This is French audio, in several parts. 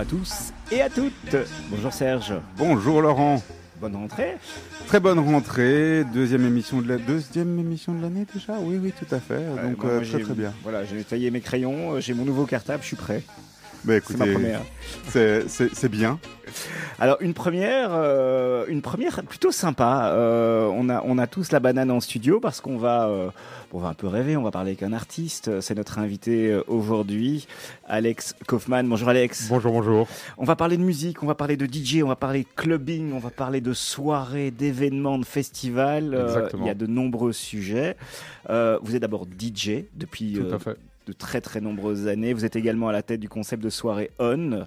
à tous et à toutes. Bonjour Serge. Bonjour Laurent. Bonne rentrée. Très bonne rentrée, deuxième émission de la deuxième émission de l'année déjà? Oui oui tout à fait. Donc euh, très très bien. Voilà, j'ai nettoyé mes crayons, euh, j'ai mon nouveau cartable, je suis prêt. Bah, C'est ma première. c'est- bien. Alors une première, euh, une première plutôt sympa. Euh, on a on a tous la banane en studio parce qu'on va on va un peu rêver. On va parler avec un artiste. C'est notre invité euh, aujourd'hui, Alex Kaufman. Bonjour Alex. Bonjour, bonjour. On va parler de musique, on va parler de DJ, on va parler de clubbing, on va parler de soirées, d'événements, de festivals. Euh, Exactement. il y a de nombreux sujets. Euh, vous êtes d'abord DJ depuis Tout euh, à fait. De très très nombreuses années. Vous êtes également à la tête du concept de soirée On,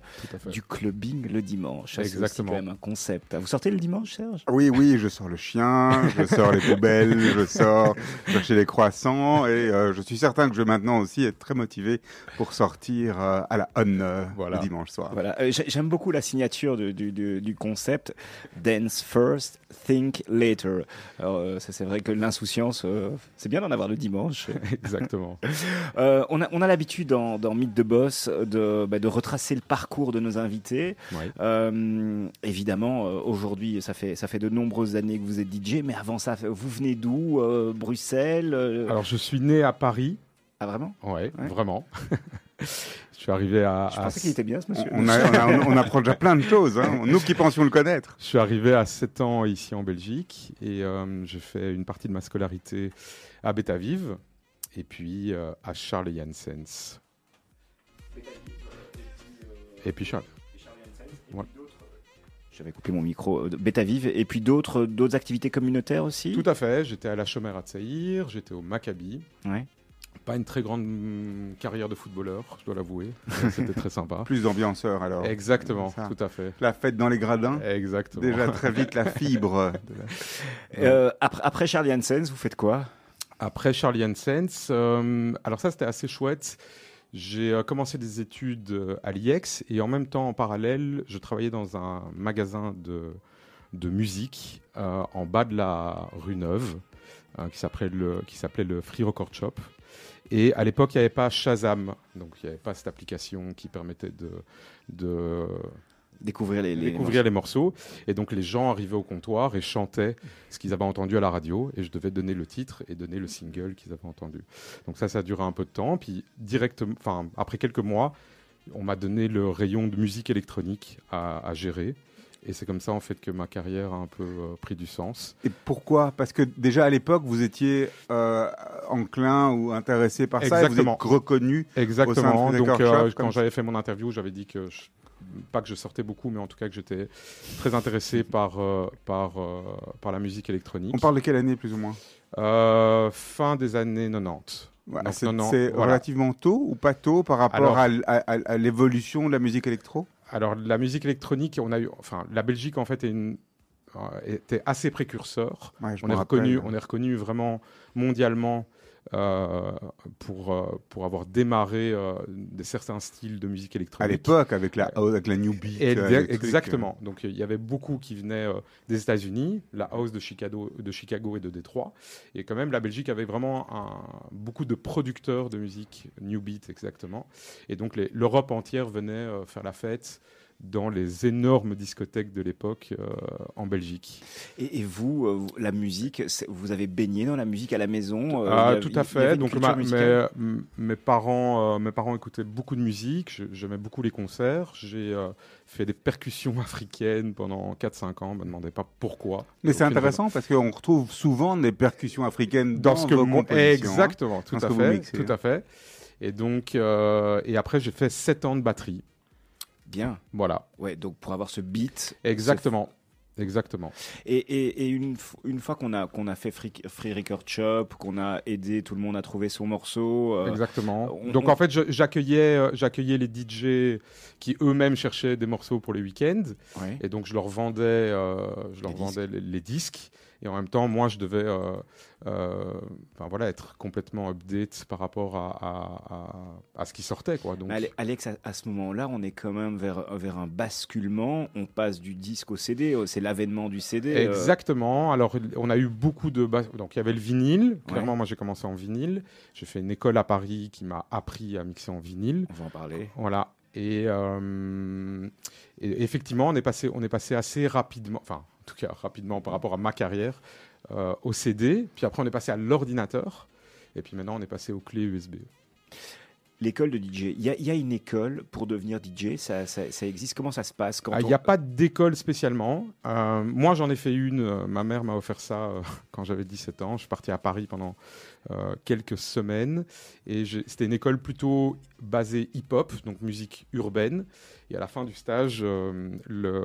du clubbing le dimanche. Ça, c'est Exactement. quand même un concept. Vous sortez le dimanche, Serge? Oui oui, je sors le chien, je sors les poubelles, je sors chercher les croissants et euh, je suis certain que je vais maintenant aussi être très motivé pour sortir euh, à la on euh, Voilà. le dimanche soir. Voilà, Euh, j'ai- j'aime beaucoup la signature du, du- du- du concept Dance first, think later. Alors, euh, ça, c'est vrai que l'insouciance, euh, c'est bien d'en avoir le dimanche. Exactement. Euh, on a, on a l'habitude dans, dans Mythe de Boss de, bah, de retracer le parcours de nos invités. Ouais. Euh, évidemment, euh, aujourd'hui, ça fait, ça fait de nombreuses années que vous êtes DJ, mais avant ça, vous venez d'où Euh, Bruxelles euh, Alors, je suis né à Paris. Ah, vraiment? Ouais, Ouais. vraiment. je suis arrivé à. Je à- pensais qu'il était bien, ce monsieur. On, a- on a- on apprend déjà plein de choses, hein. nous qui pensions le connaître. Je suis arrivé à 7 ans ici en Belgique et euh, j'ai fait une partie de ma scolarité à Betavive et puis euh, à Charles Janssens. Et puis Charles. Ouais. J'avais coupé mon micro. euh, Betavive, et puis d'autres d'autres activités communautaires aussi? Tout à fait. J'étais à la Chomère à Tsaïr, j'étais au Maccabi. Ouais. Pas une très grande mm, carrière de footballeur, je dois l'avouer. C'était très sympa. Plus d'ambianceurs alors. Exactement, Ça. tout à fait. La fête dans les gradins. Exactement. Déjà très vite la fibre. la- Euh, après, après Charlie Hansens, vous faites quoi? Après Charlie Hansens, euh, alors ça c'était assez chouette. J'ai euh, commencé des études euh, à l'IEX et en même temps, en parallèle, je travaillais dans un magasin de, de musique euh, en bas de la rue Neuve qui s'appelait le, le Free Record Shop. Et à l'époque, il n'y avait pas Shazam, donc il n'y avait pas cette application qui permettait de Découvrir les, les découvrir les morceaux. Et donc les gens arrivaient au comptoir et chantaient ce qu'ils avaient entendu à la radio. Et je devais donner le titre et donner le single qu'ils avaient entendu. Donc ça, ça a duré un peu de temps. Puis directement, enfin après quelques mois, on m'a donné le rayon de musique électronique à, à gérer. Et c'est comme ça en fait que ma carrière a un peu euh, pris du sens. Et pourquoi? Parce que déjà à l'époque, vous étiez euh, enclin ou intéressé par ça, et vous Exactement. êtes reconnu. Exactement. Donc euh, quand j'avais fait mon interview, j'avais dit que je- pas que je sortais beaucoup, mais en tout cas que j'étais très intéressé par euh, par euh, par la musique électronique. On parle de quelle année plus ou moins? Euh, fin des années 90. Voilà, Donc, C'est voilà. relativement tôt ou pas tôt par rapport Alors- à, l'évolution de la musique électro? Alors la musique électronique, on a eu, enfin la Belgique en fait est une- était assez précurseur. Ouais, On est reconnu, on est reconnu vraiment mondialement euh, pour euh, pour avoir démarré euh, des certains styles de musique À électronique. l'époque, avec la, avec la New Beat. Euh, trucs, exactement. Donc il y avait beaucoup qui venaient euh, des États-Unis, la house de Chicago, de Chicago et de Détroit. Et quand même, la Belgique avait vraiment un- beaucoup de producteurs de musique, New Beat exactement. Et donc l'Europe entière venait euh, faire la fête dans les énormes discothèques de l'époque euh, en Belgique. Et, et vous, euh, vous- la musique, vous avez baigné dans la musique à la maison euh, Ah, tout à fait. Donc ma- mes, parents, euh, mes parents écoutaient beaucoup de musique. J'aimais beaucoup les concerts. J'ai euh, fait des percussions africaines pendant 4-5 ans. Me demandez pas pourquoi. Mais c'est intéressant parce qu'on retrouve souvent des percussions africaines dans dans, ce que vos compositions, hein. exactement tout à fait tout à fait et donc euh, et après j'ai fait 7 ans de batterie Bien. voilà Ouais, donc pour avoir ce beat. exactement exactement Et, et, et une, une fois qu'on a, qu'on a fait Free, Free Record Shop, qu'on a aidé tout le monde à trouver son morceau, euh, exactement on- donc on- en fait j'accueillais euh, j'accueillais les DJ qui eux-mêmes cherchaient des morceaux pour les week-ends ouais. et donc je leur vendais euh, je leur Les vendais les, les disques et en même temps moi je devais euh, euh, enfin voilà être complètement update par rapport à, à, à- à ce qui sortait quoi donc Alex, à, ce moment-là, on est quand même vers, vers un basculement. On passe du disque au CD. C'est l'avènement du CD. euh, Exactement. Alors, on a eu beaucoup de. bas- Donc, il y avait le vinyle. Clairement, Ouais. moi, j'ai commencé en vinyle. J'ai fait une école à Paris qui m'a appris à mixer en vinyle. On va en parler. Voilà. Et, euh, et effectivement, on est, passé, on est passé assez rapidement, enfin, en tout cas rapidement par rapport à ma carrière, euh, au CD. Puis après, on est passé à l'ordinateur. Et puis maintenant, on est passé aux clés USB. L'école de DJ. Il y, a- il y a une école pour devenir DJ. Ça, ça- ça existe. Comment ça se passe Ah, Il on- n'y a pas d'école spécialement. Euh, moi, j'en ai fait une. Euh, Ma mère m'a offert ça euh, quand j'avais 17 ans. Je suis parti à Paris pendant euh, quelques semaines. Et c'était une école plutôt basée hip-hop, donc musique urbaine. Et à la fin du stage, le,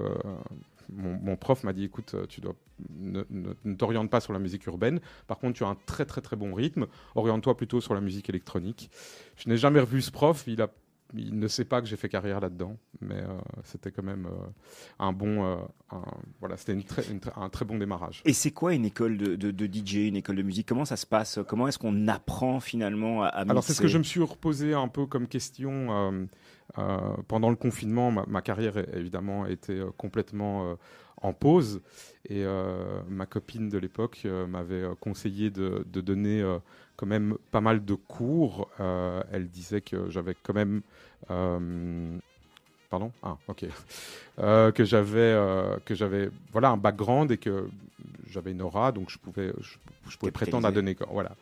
mon, mon prof m'a dit écoute, euh, tu dois ne, ne- ne t'oriente pas sur la musique urbaine. Par contre, tu as un très très très bon rythme. Oriente-toi plutôt sur la musique électronique. Je n'ai jamais revu ce prof. Il a il ne sait pas que j'ai fait carrière là-dedans, mais euh, c'était quand même euh, un bon, euh, un- voilà, c'était une très- une un très bon démarrage. Et c'est quoi une école de, de- de DJ, une école de musique? Comment ça se passe? Comment est-ce qu'on apprend finalement à, à Alors c'est ce que je me suis reposé un peu comme question pendant le confinement. Ma, ma carrière évidemment était euh, complètement euh, en pause et euh, ma copine de l'époque euh, m'avait euh, conseillé de, de donner euh, quand même pas mal de cours. Euh, elle disait que j'avais quand même euh, Pardon? Ah, ok. Euh, que j'avais, euh, que j'avais, voilà, un background et que j'avais une aura, donc je pouvais, je, je pouvais prétendre à donner, voilà.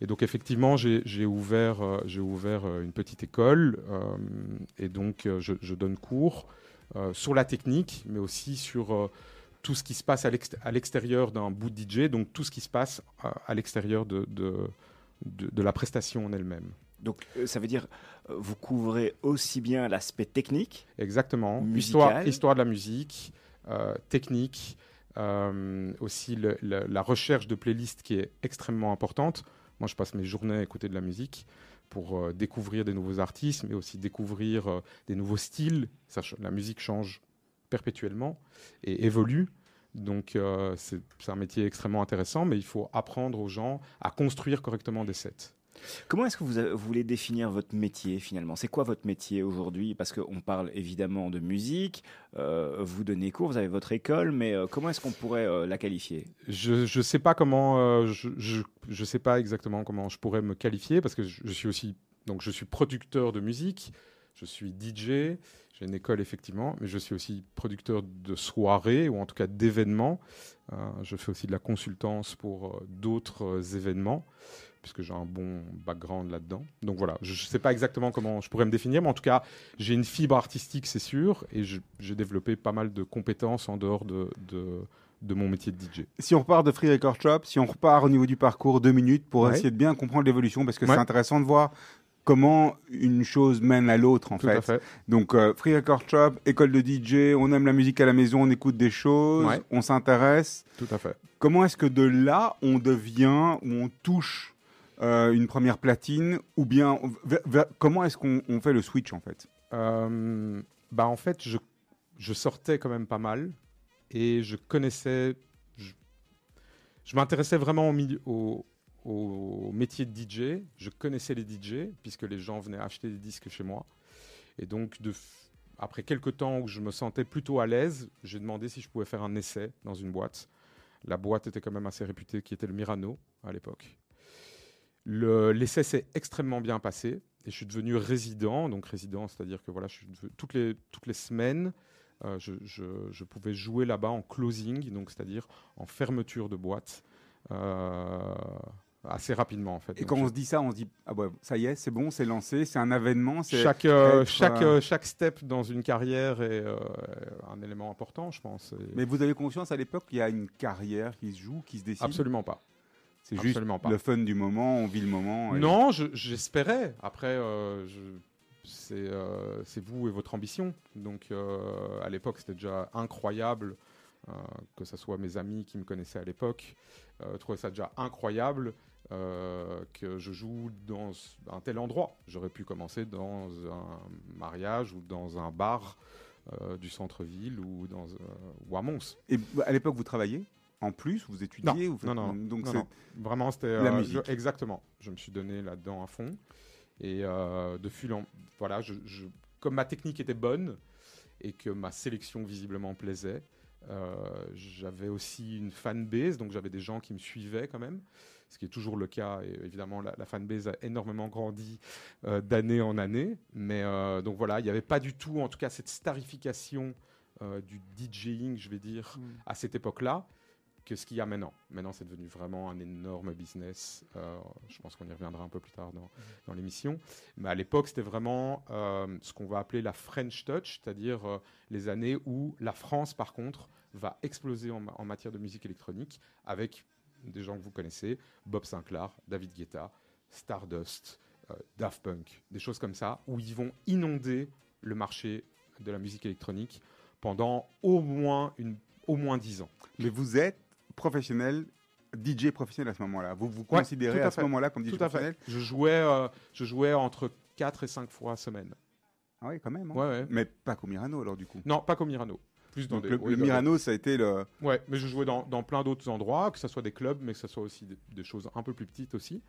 Et donc effectivement, j'ai ouvert, euh, j'ai ouvert euh, une petite école euh, et donc euh, je, je donne cours euh, sur la technique, mais aussi sur euh, tout ce qui se passe à l'ext- à l'extérieur d'un bout de DJ, donc tout ce qui se passe à, l'extérieur de, de, de, de la prestation en elle-même. Donc euh, ça veut dire euh, vous couvrez aussi bien l'aspect technique. Exactement. Histoire, histoire de la musique, euh, technique, euh, aussi le- le- la recherche de playlists qui est extrêmement importante. Moi, je passe mes journées à écouter de la musique pour euh, découvrir des nouveaux artistes, mais aussi découvrir euh, des nouveaux styles. La musique change perpétuellement et évolue. Donc, euh, c'est un métier extrêmement intéressant, mais il faut apprendre aux gens à construire correctement des sets. Comment est-ce que vous, a- vous voulez définir votre métier finalement? C'est quoi votre métier aujourd'hui? Parce qu'on parle évidemment de musique, euh, vous donnez cours, vous avez votre école, mais euh, comment est-ce qu'on pourrait euh, la qualifier? Je je sais pas comment euh, je, je sais pas exactement comment je pourrais me qualifier parce que je, suis aussi donc je suis producteur de musique, je suis DJ, j'ai une école effectivement, mais je suis aussi producteur de soirées ou en tout cas d'événements. Euh, je fais aussi de la consultance pour euh, d'autres euh, événements puisque j'ai un bon background là-dedans. Donc voilà, je ne sais pas exactement comment je pourrais me définir, mais en tout cas, j'ai une fibre artistique, c'est sûr, et j'ai développé pas mal de compétences en dehors de, de, de mon métier de DJ. Si on repart de Free Record Shop, si on repart au niveau du parcours, deux minutes pour Ouais. essayer de bien comprendre l'évolution, parce que Ouais. c'est intéressant de voir comment une chose mène à l'autre en fait. fait. Donc euh, Free Record Shop, école de DJ, on aime la musique à la maison, on écoute des choses, Ouais. on s'intéresse. Tout à fait. Comment est-ce que de là on devient ou on touche euh, une première platine ou bien comment est-ce qu'on on fait le switch en fait? Euh, bah en fait, je, je sortais quand même pas mal et je connaissais. Je, je m'intéressais vraiment au, au, au métier de DJ. Je connaissais les DJ puisque les gens venaient acheter des disques chez moi. Et donc, de, après quelques temps où je me sentais plutôt à l'aise, j'ai demandé si je pouvais faire un essai dans une boîte. La boîte était quand même assez réputée, qui était le Mirano à l'époque. Le- L'essai s'est extrêmement bien passé et je suis devenu résident. Donc résident, c'est-à-dire que voilà, je suis devenu- toutes les toutes les semaines, euh, je, je- je pouvais jouer là-bas en closing, donc c'est-à-dire en fermeture de boîte, euh, assez rapidement en fait. Et Donc, quand on se dit ça, on se dit ah ouais, ça y est, c'est bon, c'est lancé, c'est un avènement, c'est chaque, euh, être, chaque, euh, chaque step dans une carrière est euh, un élément important, je pense. Et- Mais vous avez conscience à l'époque qu'il y a une carrière qui se joue, qui se décide Absolument pas. C'est juste pas. le fun du moment, on vit le moment. et- Non, je- j'espérais. Après, euh, c'est euh, c'est vous et votre ambition. Donc, euh, à l'époque, c'était déjà incroyable que ce soit mes amis qui me connaissaient à l'époque trouvaient ça déjà incroyable que je joue dans un tel endroit. J'aurais pu commencer dans un mariage ou dans un bar du centre-ville ou, dans, ou à Mons. Et à l'époque, vous travaillez? En plus, vous étudiez vous faites- non, non, Donc non, c'est non. Vraiment, c'était La euh, musique. je- exactement. Je me suis donné là-dedans à fond. Et euh, de fil en voilà, je, je- comme ma technique était bonne et que ma sélection visiblement plaisait, Euh, j'avais aussi une fanbase, donc j'avais des gens qui me suivaient quand même, ce qui est toujours le cas. Et évidemment, la, la fanbase a énormément grandi euh, d'année en année. Mais euh, donc voilà, il n'y avait pas du tout, en tout cas, cette starification euh, du DJing, je vais dire, Mm. à cette époque-là, que ce qu'il y a maintenant. Maintenant, c'est devenu vraiment un énorme business. Euh, je pense qu'on y reviendra un peu plus tard dans, dans l'émission. Mais à l'époque, c'était vraiment euh, ce qu'on va appeler la French Touch, c'est-à-dire euh, les années où la France, par contre, va exploser en, ma- en matière de musique électronique avec des gens que vous connaissez, Bob Sinclair, David Guetta, Stardust, euh, Daft Punk, des choses comme ça, où ils vont inonder le marché de la musique électronique pendant au moins, une, au moins 10 ans. Mais vous êtes professionnel, DJ professionnel à ce moment-là. Vous vous Ouais, considérez à à, ce moment-là comme DJ Tout à professionnel? Fait. Je jouais, euh, je jouais entre 4 et 5 fois semaine. Ah oui, quand même. hein. Ouais, ouais. Mais pas qu'au Mirano alors du coup. Non, pas comme Mirano. Plus dans des, le, Mirano, ça a été le. Ouais, mais je jouais dans, dans plein d'autres endroits, que ce soit des clubs, mais que ce soit aussi des, des choses un peu plus petites aussi.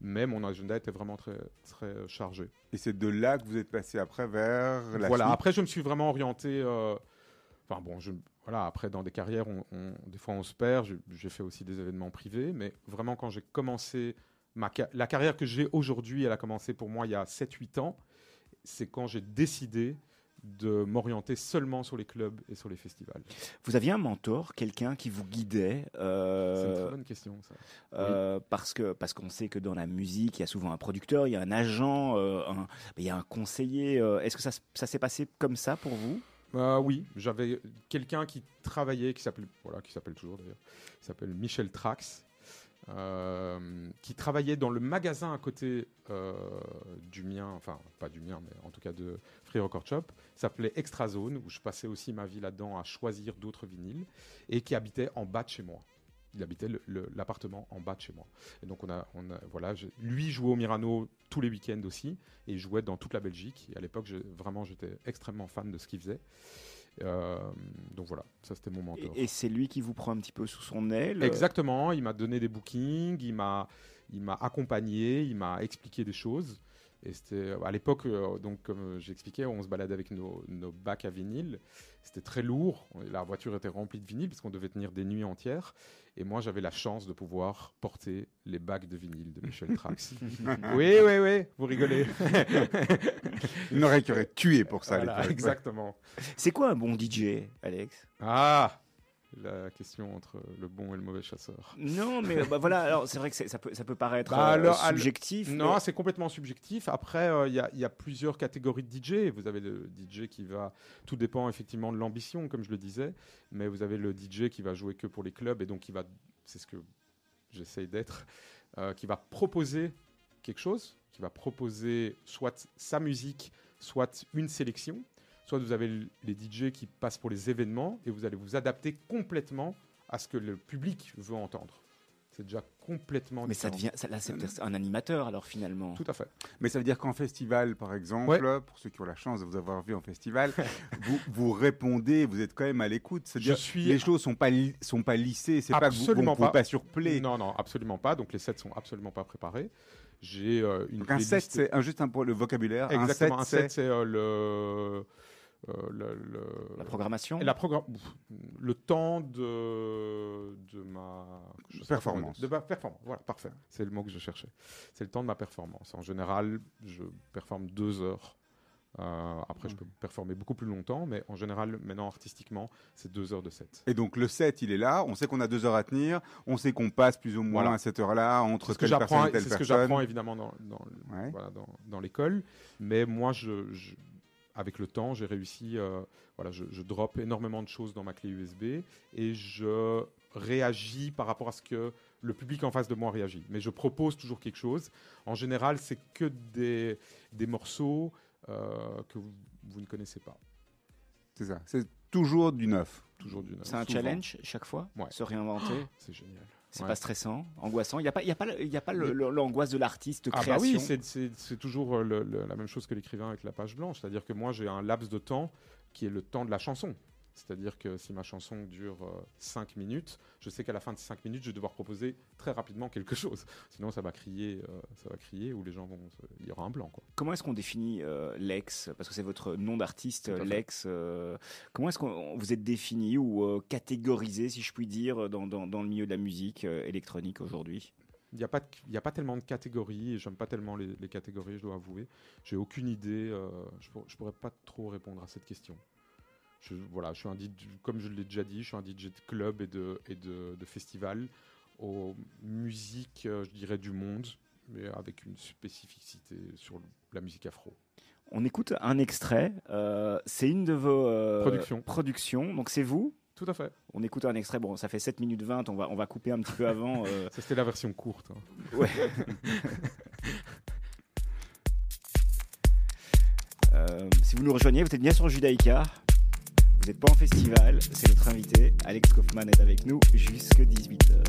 Mais mon agenda était vraiment très, très euh, chargé. Et c'est de là que vous êtes passé après vers la voilà, suite? après je me suis vraiment orienté. euh, Enfin bon, je, voilà, après dans des carrières, on, on- des fois on se perd. J'ai- fait aussi des événements privés, mais vraiment quand j'ai commencé ma la carrière que j'ai aujourd'hui, elle a commencé pour moi il y a 7-8 ans. C'est quand j'ai décidé de m'orienter seulement sur les clubs et sur les festivals. Vous aviez un mentor, quelqu'un qui vous guidait C'est une euh, très bonne question ça. euh, parce que parce qu'on sait que dans la musique, il y a souvent un producteur, il y a un agent, euh, un- il y a un conseiller. euh, Est-ce que ça s'est passé comme ça pour vous? Euh, oui, j'avais quelqu'un qui travaillait, qui s'appelle, voilà, qui s'appelle toujours d'ailleurs, qui s'appelle Michel Trax, euh, qui travaillait dans le magasin à côté euh, du mien, enfin pas du mien, mais en tout cas de Free Record Shop, s'appelait Extra Zone, où je passais aussi ma vie là-dedans à choisir d'autres vinyles, et qui habitait en bas de chez moi. Il habitait l'appartement en bas de chez moi. Et donc on a, on a voilà, je- lui jouait au Mirano tous les week-ends aussi, et il jouait dans toute la Belgique. Et à l'époque, vraiment, j'étais extrêmement fan de ce qu'il faisait. Euh, donc voilà, ça c'était mon mentor. Et, et c'est lui qui vous prend un petit peu sous son aile. Exactement, il m'a donné des bookings, il m'a, il m'a accompagné, il m'a expliqué des choses. Et c'était à l'époque, euh, donc comme j'expliquais, on se baladait avec nos, nos bacs à vinyle. C'était très lourd. La voiture était remplie de vinyle puisqu'on devait tenir des nuits entières. Et moi, j'avais la chance de pouvoir porter les bacs de vinyle de Michel Trax. oui, oui, oui, vous rigolez. Il n'aurait qui aurait tué pour ça. à Voilà, l'époque. exactement. C'est quoi un bon DJ, Alex? Ah, la question entre le bon et le mauvais chasseur. Non, mais bah, voilà. Alors c'est vrai que ça peut ça peut paraître Bah, euh, alors, alors- subjectif. Non, mais- c'est complètement subjectif. Après, euh, il y, a, il y a plusieurs catégories de DJ. Vous avez le DJ qui va. Tout dépend effectivement de l'ambition, comme je le disais. Mais vous avez le DJ qui va jouer que pour les clubs et donc qui va. C'est ce que j'essaye d'être. euh, qui va proposer quelque chose. Qui va proposer soit sa musique, soit une sélection. Soit vous avez les DJ qui passent pour les événements et vous allez vous adapter complètement à ce que le public veut entendre. C'est déjà complètement Mais ça devient ça, là c'est un animateur alors finalement. Tout à fait. Mais ça veut dire qu'en festival, par exemple, Ouais. pour ceux qui ont la chance de vous avoir vu en festival, vous, vous répondez, vous êtes quand même à l'écoute. C'est-à-dire Je suis- les choses sont pas sont pas lissées. C'est pas que vous, ne pas. pas surplay. Non, non, absolument pas. Donc les sets sont absolument pas préparés. J'ai euh, une Donc un set, c'est juste un pour le vocabulaire. exactement un set, c'est euh, le, euh, le, le- La programmation. et la programme le temps de de ma Performance. de ma performance voilà parfait c'est le mot que je cherchais c'est le temps de ma performance en général je performe deux heures Euh, après je peux performer beaucoup plus longtemps mais en général maintenant artistiquement c'est deux heures de set Et donc le set, il est là. On sait qu'on a deux heures à tenir. On sait qu'on passe plus ou moins Voilà. à cette heure-là entre ce que telle personne j'apprends, et telle c'est ce que j'apprends évidemment dans, dans, le- Ouais. voilà, dans, dans l'école. Mais moi, je, je- avec le temps, j'ai réussi. euh, voilà, je, je drop énormément de choses dans ma clé USB et je réagis par rapport à ce que le public en face de moi réagit. Mais je propose toujours quelque chose. En général, c'est que des, des morceaux euh, que vous, vous ne connaissez pas. C'est ça. C'est toujours du neuf. Toujours du neuf. C'est un souvent. challenge chaque fois. Ouais. Se réinventer. C'est génial. C'est Ouais. pas stressant, angoissant. Il y a pas il y a pas y a pas l'angoisse de l'artiste de Ah bah création. oui, c'est- toujours euh, le- le- la même chose que l'écrivain avec la page blanche. C'est-à-dire que moi, j'ai un laps de temps qui est le temps de la chanson. C'est-à-dire que si ma chanson dure 5 minutes, je sais qu'à la fin de ces 5 minutes, je vais devoir proposer très rapidement quelque chose. Sinon, ça va crier, ça va crier ou les gens vont. Il y aura un blanc. Quoi. Comment est-ce qu'on définit Lex? Parce que c'est votre nom d'artiste, Lex. comment est-ce qu'on vous êtes défini ou catégorisé, si je puis dire, dans, dans, dans le milieu de la musique électronique aujourd'hui? Il n'y a, pas a pas tellement de catégories, et j'aime pas tellement les, catégories, je dois avouer. J'ai aucune idée, euh, je, ne pourrais pas trop répondre à cette question. Je, voilà, je suis un DJ, comme je l'ai déjà dit, je suis un DJ de club et de, et de, festival aux musiques, euh, je dirais, du monde, mais avec une spécificité sur la musique afro. On écoute un extrait, euh, c'est une de vos productions. productions, donc c'est vous? Tout à fait. On écoute un extrait, bon, ça fait 7 minutes 20, on va, on va couper un petit peu avant. Euh. Ça, c'était la version courte. Hein. Ouais. Euh, si vous nous rejoignez, vous êtes bien sur Judaïka. Vous n'êtes pas en festival, c'est notre invité. Alex Kaufmann est avec nous jusque 18h.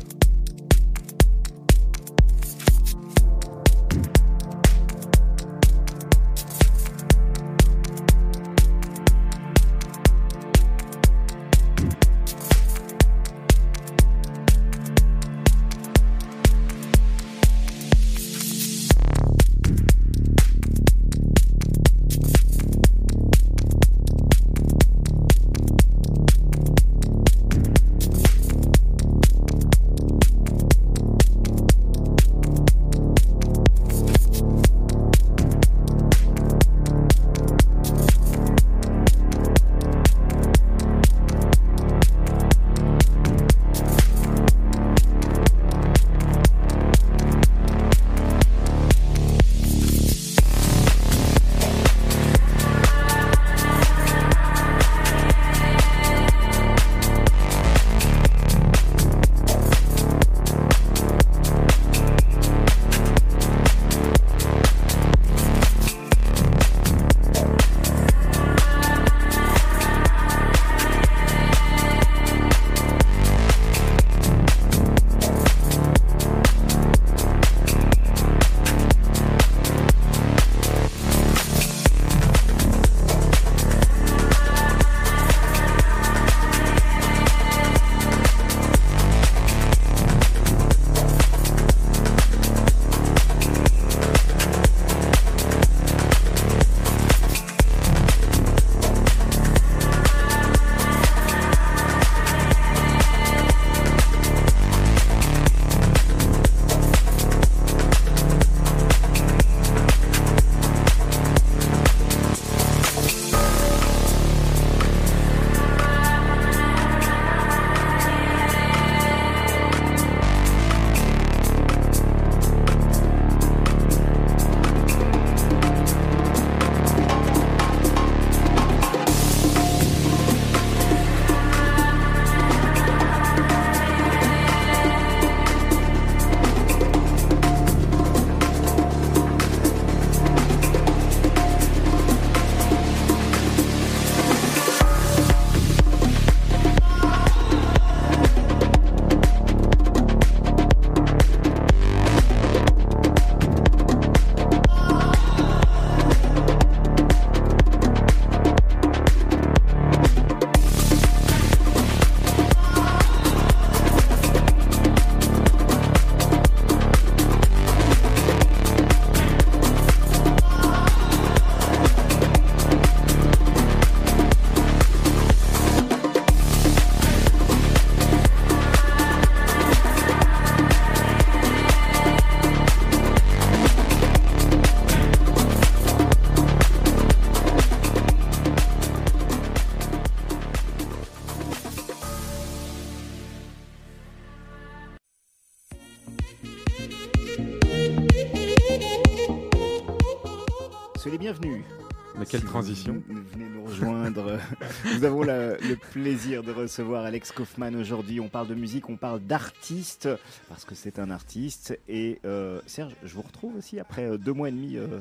Quelle transition vous, venez nous rejoindre. nous avons le plaisir de recevoir Alex Kaufmann aujourd'hui. On parle de musique, on parle d'artiste, parce que c'est un artiste. Et euh, Serge, je vous retrouve aussi après euh, deux mois et demi. Euh.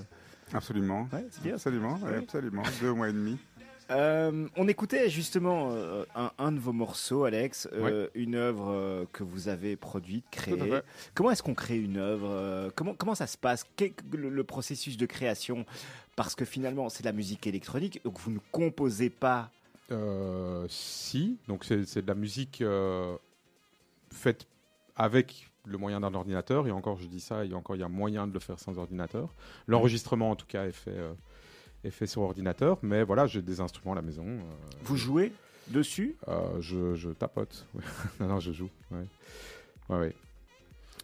Absolument. Ouais, c'est bien. Absolument, absolument. Deux mois et demi. On écoutait justement un, de vos morceaux, Alex, une œuvre que vous avez produite, créée. Comment est-ce qu'on crée une œuvre comment, comment ça se passe? Le, processus de création? Parce que finalement c'est de la musique électronique, donc vous ne composez pas. Euh, si, donc c'est c'est de la musique euh, faite avec le moyen d'un ordinateur, et encore je dis ça, et encore il y a moyen de le faire sans ordinateur. L'enregistrement en tout cas est fait, euh, est fait sur ordinateur, mais voilà, j'ai des instruments à la maison. euh, Vous jouez dessus? Euh, je, je tapote. non, non, je joue. Ouais. Ouais, ouais.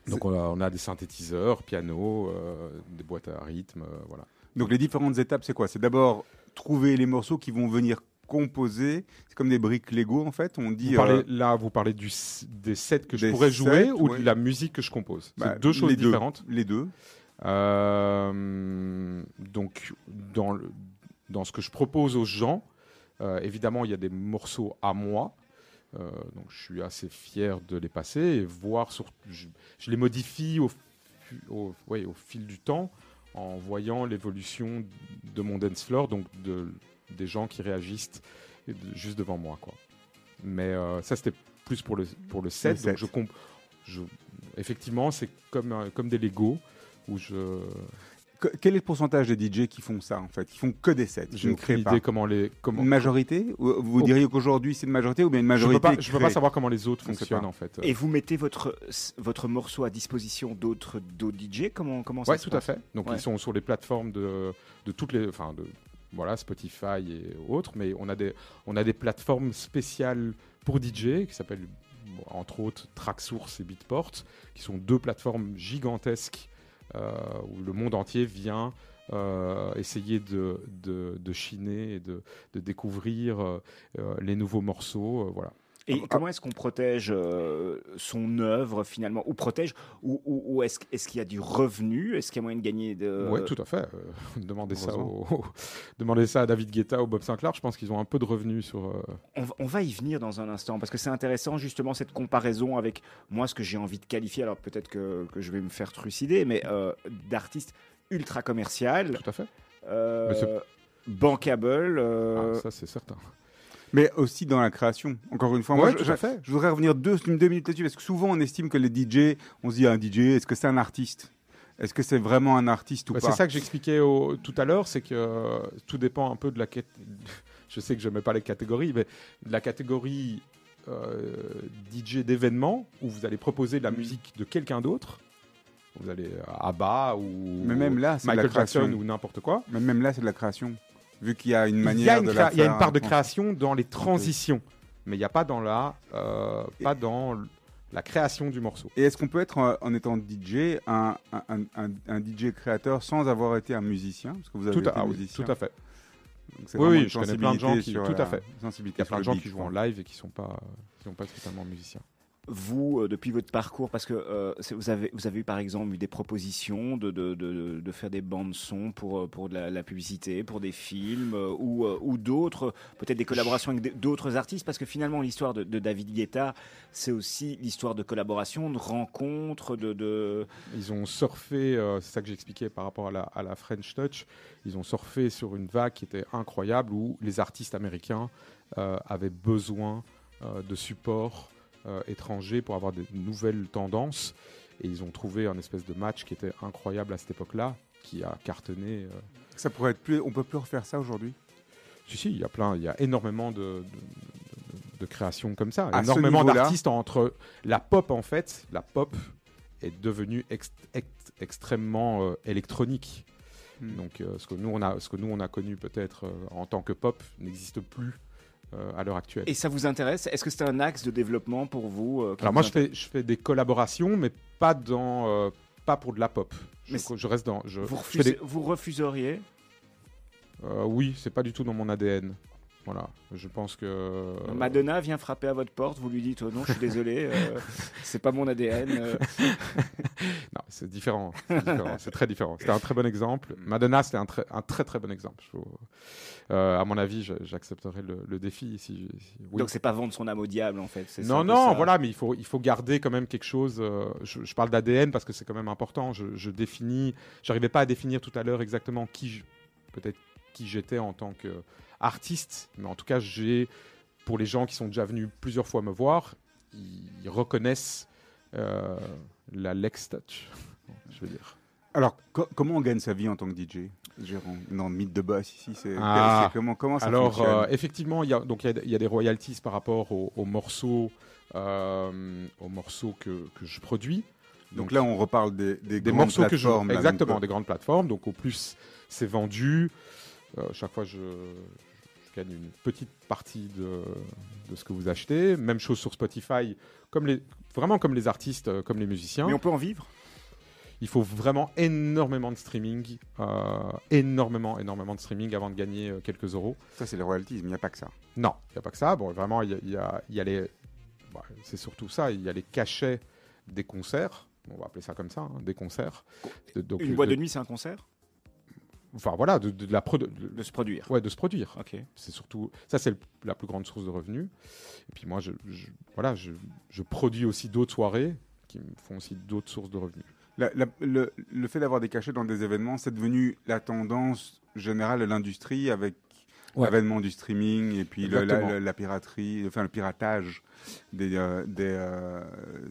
Donc on a, on a des synthétiseurs, piano, euh, des boîtes à rythme, voilà. Donc les différentes étapes, c'est quoi? C'est d'abord trouver les morceaux qui vont venir composer. C'est comme des briques Lego en fait. On dit Vous parlez, euh, là, vous parlez du, des sets que je Des pourrais jouer ou de la musique que je compose? bah, c'est deux choses les deux, différentes. Les deux. Euh, donc, dans, le- dans ce que je propose aux gens, euh, évidemment, il y a des morceaux à moi. Euh, donc, je suis assez fier de les passer et voir sur. Je, je les modifie au, au, ouais, au fil du temps en voyant l'évolution de mon dance floor, donc de, des gens qui réagissent juste devant moi. Quoi. Mais euh, ça, c'était plus pour le, pour le set. Le donc set. je je, effectivement, c'est comme, comme des Lego où je Que- quel est le pourcentage des DJ qui font ça en fait? Qui font que des sets j'ai ne aucune pas idée comment les comment Une majorité? Ou Vous Oh. diriez qu'aujourd'hui c'est une majorité ou bien une je majorité peux pas je peux pas crée savoir comment les autres fonctionnent pas. en fait. et vous mettez votre votre morceau à disposition d'autres d'autres DJ Comment comment ça Ouais, se tout à fait. Donc Ouais. ils sont sur les plateformes de, de toutes les, enfin de voilà Spotify et autres, mais on a des on a des plateformes spéciales pour DJ qui s'appellent entre autres Tracksource et Beatport, qui sont deux plateformes gigantesques où le monde entier vient euh, essayer de, de, chiner et de, découvrir euh, euh, les nouveaux morceaux. euh, voilà. Et Ah, comment est-ce qu'on protège euh, son œuvre finalement Ou protège Ou, ou- ou est-ce qu'il y a du revenu? Est-ce qu'il y a moyen de gagner de... Ouais, tout à fait. Euh, demandez, ça au- demandez ça à David Guetta ou Bob Sinclair. Je pense qu'ils ont un peu de revenus sur. euh, On, va- on va y venir dans un instant parce que c'est intéressant justement cette comparaison avec moi ce que j'ai envie de qualifier. Alors peut-être que, que je vais me faire trucider, mais euh, d'artistes ultra commercial, Tout à fait. euh, Ah, ça, c'est certain. Mais aussi dans la création. Encore une fois, moi, Ouais, je, fait. je voudrais revenir deux, deux minutes là-dessus parce que souvent on estime que les DJ, on se dit un DJ, est-ce que c'est un artiste? Est-ce que c'est vraiment un artiste ou Bah, pas? c'est ça que j'expliquais tout à l'heure, c'est que euh, tout dépend un peu de la. Je sais que je mets pas les catégories, mais de la catégorie euh, DJ d'événement où vous allez proposer de la musique de quelqu'un d'autre. Vous allez à ABBA ou Mais même là, Michael Jackson création. ou n'importe quoi. Mais même là, c'est de la création. Vu qu'il y a une Il y, manière a une de créa- la il y a une part de création dans les transitions, mais il n'y a pas dans la, euh, pas dans la création du morceau. Et est-ce qu'on peut être, euh, en étant DJ, un, un, un- un- un DJ créateur sans avoir été un musicien? Parce que vous avez Tout été à, ah musicien. tout à fait. Donc Oui, oui, je connais plein de gens qui- tout à fait. Il y a plein de gens beat, qui jouent quoi. en live et qui sont pas, qui sont pas totalement musiciens. Vous, euh, depuis votre parcours, parce que euh, vous, avez, vous avez eu par exemple eu des propositions de, de, de, de faire des bandes son pour, euh, pour de la, publicité, pour des films ou, ou d'autres, peut-être des collaborations avec d'autres artistes, parce que finalement l'histoire de, David Guetta, c'est aussi l'histoire de collaboration, de rencontres, de... de... Ils ont surfé, c'est ça que j'expliquais par rapport à la, French Touch, ils ont surfé sur une vague qui était incroyable où les artistes américains avaient besoin de support euh, étranger pour avoir des nouvelles tendances. Et ils ont trouvé un espèce de match qui était incroyable à cette époque-là, qui a cartonné. euh. Ça pourrait être plus. On peut plus refaire ça aujourd'hui? Si, si, il y a plein, il y a énormément de, de, de- de créations comme ça. À énormément d'artistes entre la pop en fait, la pop est devenue ex- ex- extrêmement euh, électronique. Hmm. Donc euh, ce que nous on a, ce que nous on a connu peut-être euh, en tant que pop n'existe plus euh, à l'heure actuelle. Et ça vous intéresse? Est-ce que c'est un axe de développement pour vous euh, Alors moi je fais, je fais des collaborations, mais pas dans, euh, pas pour de la pop. Je, je reste dans, je, Vous, je refusez- des- vous refuseriez? Oui, c'est pas du tout dans mon ADN. Voilà, je pense que euh, Madonna vient frapper à votre porte, vous lui dites oh non, je suis désolé, euh, c'est pas mon ADN. euh. Non, c'est différent. C'est très différent. C'était un très bon exemple. Madonna, c'était un très, un très très bon exemple. Euh, à mon avis, j'accepterai le, le défi si. si- oui. Donc c'est pas vendre son âme au diable en fait. Non, non, voilà, mais il faut, il faut garder quand même quelque chose. euh, je, je parle d'ADN parce que c'est quand même important. Je, je définis. J'arrivais pas à définir tout à l'heure exactement qui, peut-être qui j'étais en tant que artiste, mais en tout cas, j'ai, pour les gens qui sont déjà venus plusieurs fois me voir, ils, reconnaissent euh, la Lex Touch, je veux dire. Alors, comment on gagne sa vie en tant que DJ Jérôme? Non, mythe de boss ici, c'est ah. comment, comment ça Alors, fonctionne? euh, effectivement, il y, a, donc, y a, des royalties par rapport aux, morceaux, euh, aux morceaux que, que je produis. Donc, là, on reparle des, des, des morceaux que je. Exactement, des grandes plateformes. Donc, au plus c'est vendu, euh, chaque fois, je, gagne une petite partie de, de, ce que vous achetez. Même chose sur Spotify, comme les, vraiment comme les artistes, euh, comme les musiciens. Mais on peut en vivre? Il faut vraiment énormément de streaming, euh, énormément, énormément de streaming avant de gagner quelques euros. Ça, c'est les royalties, il n'y a pas que ça. Non, il n'y a pas que ça. Bon, vraiment, il y a, y a, les. Bah, c'est surtout ça, il y a les cachets des concerts on va appeler ça comme ça, hein, des concerts. Donc, Une boîte de, nuit, c'est un concert? Enfin voilà, de, la de, se produire. Ouais, de se produire. Ok. C'est surtout ça, c'est la plus grande source de revenus. Et puis moi, je, voilà, je, produis aussi d'autres soirées qui me font aussi d'autres sources de revenus. le, le, fait d'avoir des cachets dans des événements, c'est devenu la tendance générale de l'industrie avec l'avènement du streaming et puis la, piraterie, enfin le piratage des, euh, euh,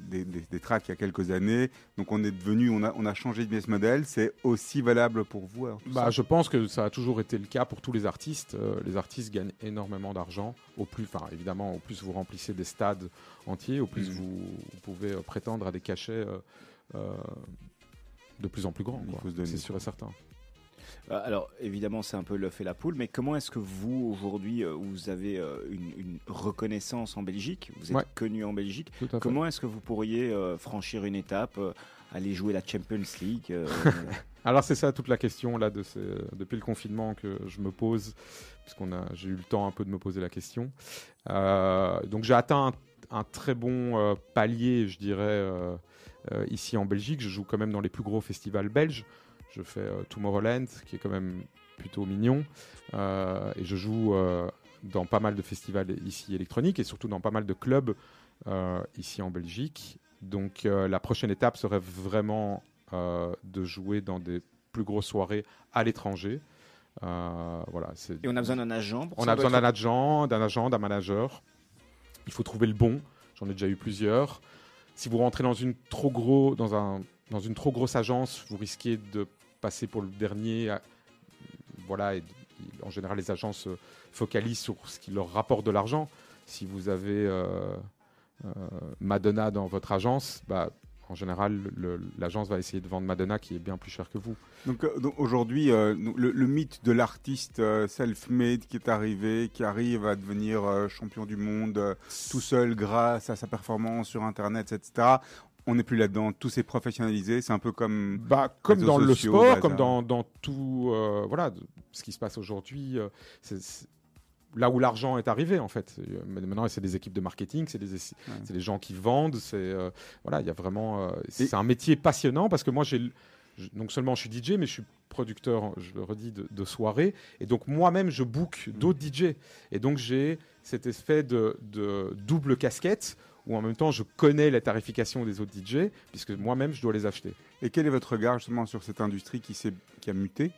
des, des, tracks il y a quelques années. Donc on est devenu, on a, on a changé de business model. C'est aussi valable pour vous bah, Je pense que ça a toujours été le cas pour tous les artistes. Euh, les artistes gagnent énormément d'argent. Au plus, enfin évidemment, au plus vous remplissez des stades entiers, au plus mm. vous, pouvez prétendre à des cachets de plus en plus grands. C'est sûr et certain. Euh, alors évidemment c'est un peu l'œuf et la poule, mais comment est-ce que vous aujourd'hui euh, vous avez euh, une, reconnaissance en Belgique, vous êtes connu en Belgique, comment est-ce que vous pourriez franchir une étape, aller jouer la Champions League Alors c'est ça toute la question là de depuis le confinement que je me pose, puisqu'on a j'ai eu le temps un peu de me poser la question. donc j'ai atteint un, très bon palier, je dirais, ici en Belgique. Je joue quand même dans les plus gros festivals belges. Je fais euh, Tomorrowland, qui est quand même plutôt mignon. Euh, et je joue euh, dans pas mal de festivals ici électroniques et surtout dans pas mal de clubs ici en Belgique. Donc la prochaine étape serait vraiment de jouer dans des plus grosses soirées à l'étranger. voilà, et on a besoin d'un agent On a besoin d'un agent, d'un agent, d'un manager. Il faut trouver le bon. J'en ai déjà eu plusieurs. Si vous rentrez dans une trop gros, dans un, dans une trop grosse agence, vous risquez de passer pour le dernier. Euh, voilà, et, en général, les agences focalisent sur ce qui leur rapporte de l'argent. Si vous avez euh, euh, Madonna dans votre agence, bah, en général, l'agence va essayer de vendre Madonna qui est bien plus cher que vous. Donc, aujourd'hui, le, mythe de l'artiste self-made qui est arrivé, qui arrive à devenir champion du monde tout seul grâce à sa performance sur Internet, etc on n'est plus là-dedans, tout s'est professionnalisé, c'est un peu comme bah, comme dans le sport, comme dans, dans tout euh, voilà ce qui se passe aujourd'hui. Euh, c'est là où l'argent est arrivé en fait. Euh, maintenant, c'est des équipes de marketing, c'est des, des gens qui vendent, c'est voilà, il y a vraiment c'est un métier passionnant parce que moi j'ai donc seulement je suis DJ, mais je suis producteur, je le redis, de, de soirées. Et donc moi-même, je book d'autres DJ. Et donc j'ai cet effet de, de double casquette où en même temps je connais la tarification des autres DJ, puisque moi-même je dois les acheter. Et quel est votre regard justement sur cette industrie qui, qui a muté?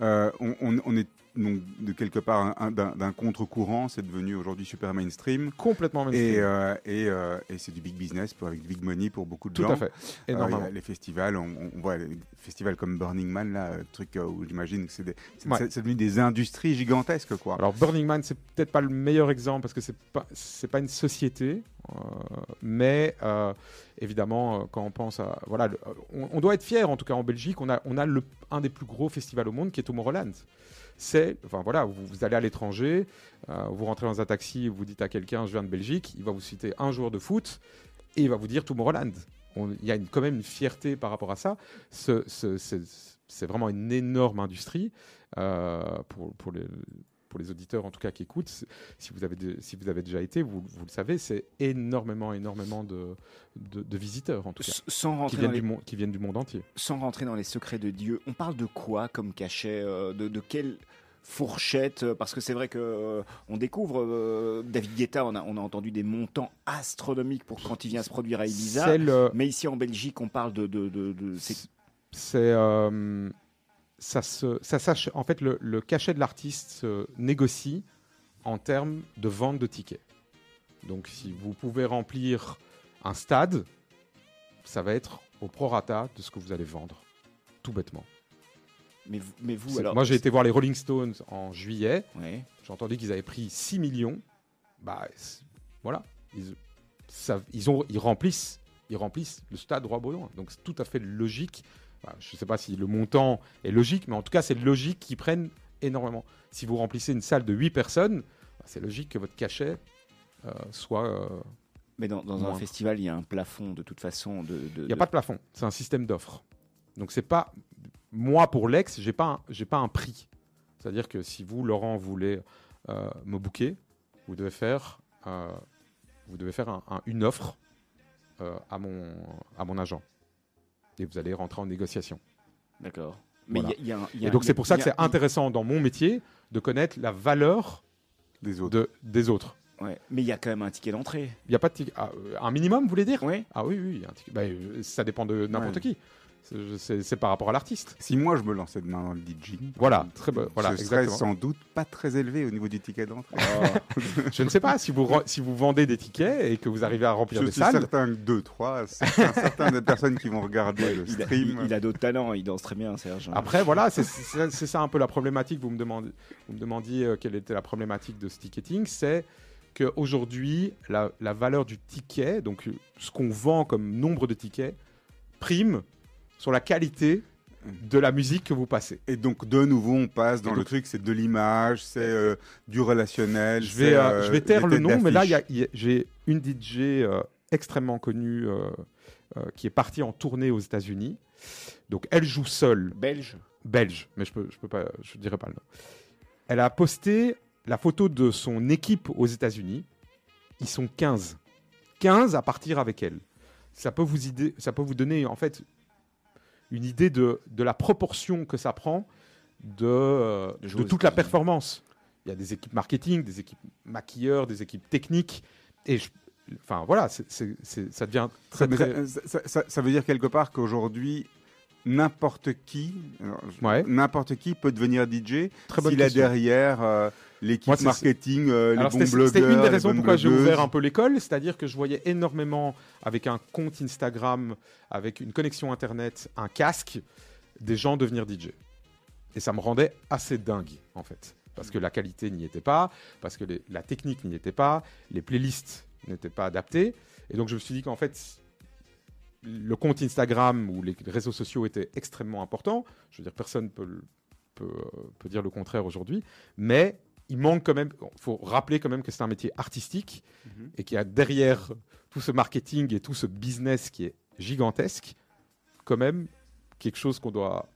Euh, on, est donc de quelque part d'un contre-courant, c'est devenu aujourd'hui super mainstream. Complètement mainstream. Et, euh, euh, et, c'est du big business pour, avec du big money pour beaucoup de gens. Tout à fait. Énormément. les festivals, on, voit les festivals comme Burning Man, là, truc où j'imagine que c'est devenu des industries gigantesques. Quoi. Alors Burning Man, c'est peut-être pas le meilleur exemple parce que c'est pas, pas une société, mais évidemment, quand on pense à. Voilà, on, doit être fier, en tout cas en Belgique, on a, on a le, un des plus gros festivals au monde qui est Tomorrowland c'est, enfin voilà, vous, allez à l'étranger, euh, vous rentrez dans un taxi, vous dites à quelqu'un, je viens de Belgique, il va vous citer un joueur de foot et il va vous dire Tomorrowland. Il y a quand même une fierté par rapport à ça. c'est vraiment une énorme industrie euh, pour, pour les, pour les auditeurs en tout cas qui écoutent, si vous avez, si vous avez déjà été, vous, vous le savez, c'est énormément, énormément de, de, visiteurs en tout cas, sans qui, viennent du qui viennent du monde entier. Sans rentrer dans les secrets de Dieu, on parle de quoi comme cachet euh, de, de quelle fourchette euh, parce que c'est vrai que euh, on découvre David Guetta on a, on a entendu des montants astronomiques pour quand il vient se produire à Ibiza mais ici en Belgique on parle de, de, de, c'est ça se, ça en fait, le, cachet de l'artiste se négocie en termes de vente de tickets. Donc, si vous pouvez remplir un stade, ça va être au prorata de ce que vous allez vendre. tout bêtement. Mais vous, mais vous alors. Moi, j'ai été voir les Rolling Stones en juillet. Ouais. J'ai entendu qu'ils avaient pris 6 millions. Bah, voilà. Ils, ça, ils, ont, ils, remplissent, ils remplissent le stade Roi-Baudouin. Donc, c'est tout à fait logique. Je ne sais pas si le montant est logique, mais en tout cas, c'est logique qu'ils prennent énormément. Si vous remplissez une salle de 8 personnes, bah, c'est logique que votre cachet euh, soit. Euh, mais dans, un festival, il y a un plafond de toute façon. De, il n'y a pas de plafond, c'est un système d'offres. Donc c'est pas moi pour l'ex, j'ai pas pas un prix. C'est-à-dire que si vous Laurent voulez euh, me booker, vous devez faire vous devez faire une offre à mon à mon agent et vous allez rentrer en négociation. D'accord. Mais et donc c'est pour ça que c'est intéressant dans mon métier de connaître la valeur des autres. De, des autres. Ouais. Mais il y a quand même un ticket d'entrée. Il y a pas de ticket. Ah, euh, un minimum, vous voulez dire? Oui. Ah oui, oui. Un ticket. Bah, euh, ça dépend de n'importe qui. C'est par rapport à l'artiste. Si moi je me lançais demain dans le DJing, voilà, très voilà, je serais sans doute pas très élevé au niveau du ticket d'entrée. Oh. je ne sais pas si vous si vous vendez des tickets et que vous arrivez à remplir des salles. Je suis certain que deux, trois, certaines des personnes qui vont regarder le stream. Il a, d'autres talents, il danse très bien, Serge. Après, voilà, c'est ça un peu la problématique. Vous me demandez, vous me demandiez euh, quelle était la problématique de ce ticketing, c'est qu'aujourd'hui, la, la valeur du ticket, donc ce qu'on vend comme nombre de tickets, prime sur la qualité de la musique que vous passez. Et donc de nouveau on passe dans le truc, c'est de l'image, c'est euh, du relationnel. Je vais, euh, je vais taire le nom, mais là j'ai une DJ euh, extrêmement connue qui est partie en tournée aux États-Unis. Donc elle joue seule. Belge. Belge, mais je peux, je peux pas, je dirais pas le nom. Elle a posté la photo de son équipe aux États-Unis. Ils sont 15. 15 à partir avec elle. Ça peut vous, idée, ça peut vous donner en fait une idée de, de la proportion que ça prend de, euh, de, toute la performance. Il y a des équipes marketing, des équipes maquilleurs, des équipes techniques. Et enfin voilà, ça devient très, ça, ça, veut dire quelque part qu'aujourd'hui, n'importe qui, n'importe qui peut devenir DJ s'il a derrière euh, l'équipe marketing, euh, les bons blogueurs. C'était une des raisons pourquoi j'ai ouvert un peu l'école, c'est-à-dire que je voyais énormément avec un compte Instagram, avec une connexion internet, un casque, des gens devenir DJ. Et ça me rendait assez dingue en fait, parce que la qualité n'y était pas, parce que la technique n'y était pas, les playlists n'étaient pas adaptées, et donc je me suis dit qu'en fait le compte Instagram ou les réseaux sociaux étaient extrêmement importants. Je veux dire, personne peut, peut, peut dire le contraire aujourd'hui. Mais il manque quand même, il faut rappeler quand même que c'est un métier artistique mhm. et qu'il y a derrière tout ce marketing et tout ce business qui est gigantesque, quand même quelque chose qu'on doit,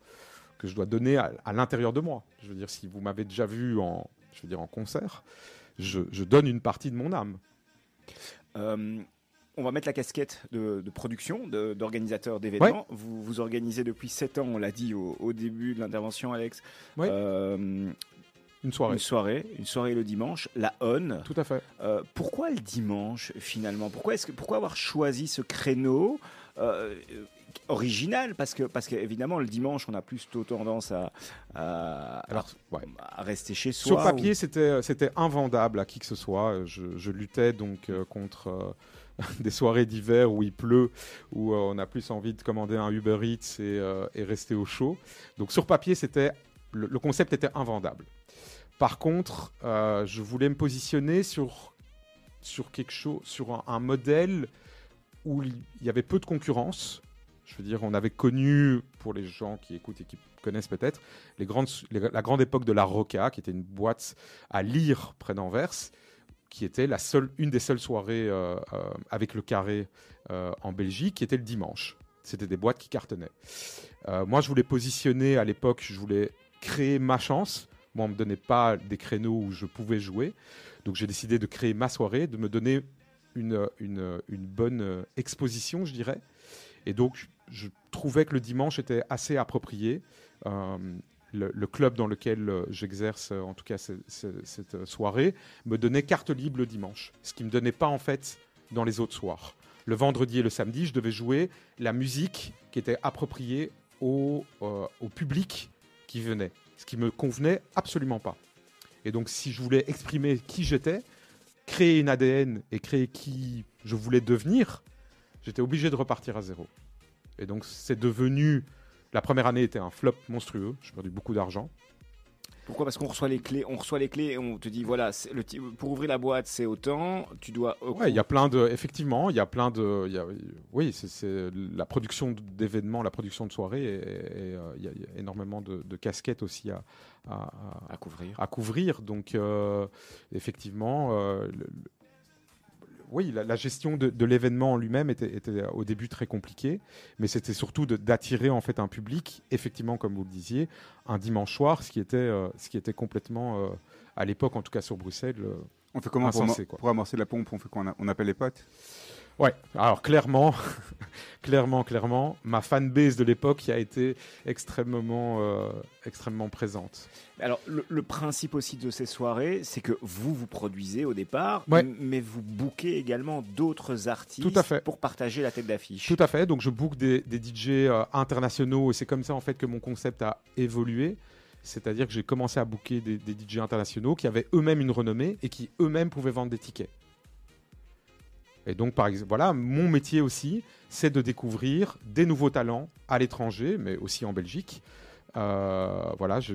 que je dois donner à, l'intérieur de moi. Je veux dire, si vous m'avez déjà vu en, je veux dire, en concert, je, je donne une partie de mon âme. Euh, on va mettre la casquette de, production, d'organisateur d'événements. Vous, vous organisez depuis 7 ans, on l'a dit au, début de l'intervention, Alex. Euh, une soirée. Une soirée, une soirée le dimanche, la ON. Tout à fait. Euh, pourquoi le dimanche finalement? Pourquoi, que, pourquoi avoir choisi ce créneau euh, original? Parce que parce qu'évidemment le dimanche on a plus tendance à, à, rester chez soi. Sur papier c'était c'était invendable à qui que ce soit. Je, luttais donc contre des soirées d'hiver où il pleut, où euh, on a plus envie de commander un Uber Eats et, euh, rester au chaud. Donc sur papier, c'était le, concept était invendable. Par contre, euh, je voulais me positionner sur, sur quelque chose, sur un, modèle où il y avait peu de concurrence. Je veux dire, on avait connu, pour les gens qui écoutent et qui connaissent peut-être, les grandes, la grande époque de la Roca, qui était une boîte à lire près d'Anvers, qui était la seule, une des seules soirées euh, euh, avec le carré euh, en Belgique, qui était le dimanche. C'était des boîtes qui cartonnaient. moi, je voulais positionner à l'époque, je voulais créer ma chance. Moi, on ne me donnait pas des créneaux où je pouvais jouer. Donc, j'ai décidé de créer ma soirée, de me donner une, une, une bonne exposition, je dirais. Et donc, je trouvais que le dimanche était assez approprié le, club dans lequel euh, j'exerce, euh, en tout cas cette euh, soirée, me donnait carte libre le dimanche, ce qui ne me donnait pas en fait dans les autres soirs. Le vendredi et le samedi, je devais jouer la musique qui était appropriée au, au public qui venait, ce qui me convenait absolument pas. Et donc si je voulais exprimer qui j'étais, créer une ADN et créer qui je voulais devenir, j'étais obligé de repartir à zéro. Et donc c'est devenu La première année était un flop monstrueux. J'ai perdu beaucoup d'argent. Pourquoi? Parce qu'on reçoit les clés, on reçoit les clés et on te dit voilà, le, pour ouvrir la boîte c'est autant, tu dois. Ouais, il y a plein de, effectivement, il y a plein de, y a, oui, c'est la production d'événements, la production de soirées, et euh, il y, a énormément de, casquettes aussi à, à, couvrir. À couvrir, donc euh, effectivement, euh, oui, la, gestion de, l'événement en lui-même était, au début très compliquée, mais c'était surtout d'attirer en fait un public, effectivement, comme vous le disiez, un dimanche soir, ce qui était, euh, ce qui était complètement, euh, à l'époque, en tout cas sur Bruxelles, euh, on fait comment pour, pour, amorcer la pompe? On fait quoi? On appelle les potes? Ouais, alors clairement, clairement, clairement, ma fanbase de l'époque qui a été extrêmement, euh, extrêmement présente. Alors, le, principe aussi de ces soirées, c'est que vous, vous produisez au départ, mais vous bookez également d'autres artistes pour partager la tête d'affiche. Tout à fait, donc je book des, DJ euh, internationaux et c'est comme ça en fait que mon concept a évolué. C'est-à-dire que j'ai commencé à booker des, des DJ internationaux qui avaient eux-mêmes une renommée et qui eux-mêmes pouvaient vendre des tickets. Et donc, par exemple, voilà, mon métier aussi, c'est de découvrir des nouveaux talents à l'étranger, mais aussi en Belgique. Euh, voilà, je,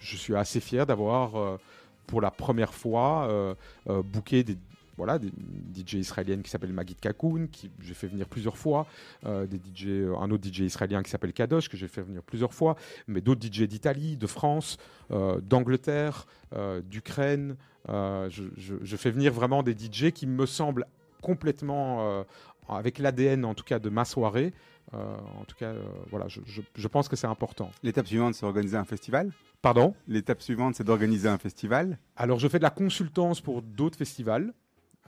suis assez fier d'avoir, euh, pour la première fois, euh, booké des, voilà, des DJ israéliennes qui s'appellent Magid Kakoun, qui j'ai fait venir plusieurs fois, des DJ, un autre DJ israélien qui s'appelle Kadosh, que j'ai fait venir plusieurs fois, mais d'autres DJ d'Italie, de France, d'Angleterre, d'Ukraine. Je, fais venir vraiment des DJ qui me semblent complètement euh, avec l'ADN en tout cas de ma soirée. Euh, en tout cas, euh, voilà, je, je, pense que c'est important. L'étape suivante, c'est d'organiser un festival? Pardon? L'étape suivante, c'est d'organiser un festival? Alors, je fais de la consultance pour d'autres festivals.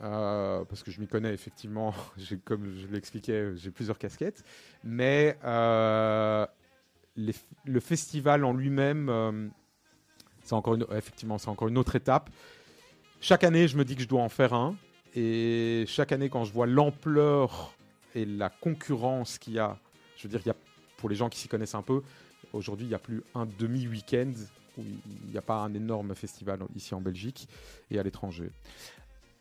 parce que je m'y connais effectivement, comme je l'expliquais, j'ai plusieurs casquettes. Mais le festival en lui-même, c'est encore effectivement, c'est encore une autre étape. Chaque année, je me dis que je dois en faire un. Et chaque année, quand je vois l'ampleur et la concurrence qu'il y a, je veux dire, il y a, pour les gens qui s'y connaissent un peu, aujourd'hui, il n'y a plus un demi-week-end où il n'y a pas un énorme festival ici en Belgique et à l'étranger.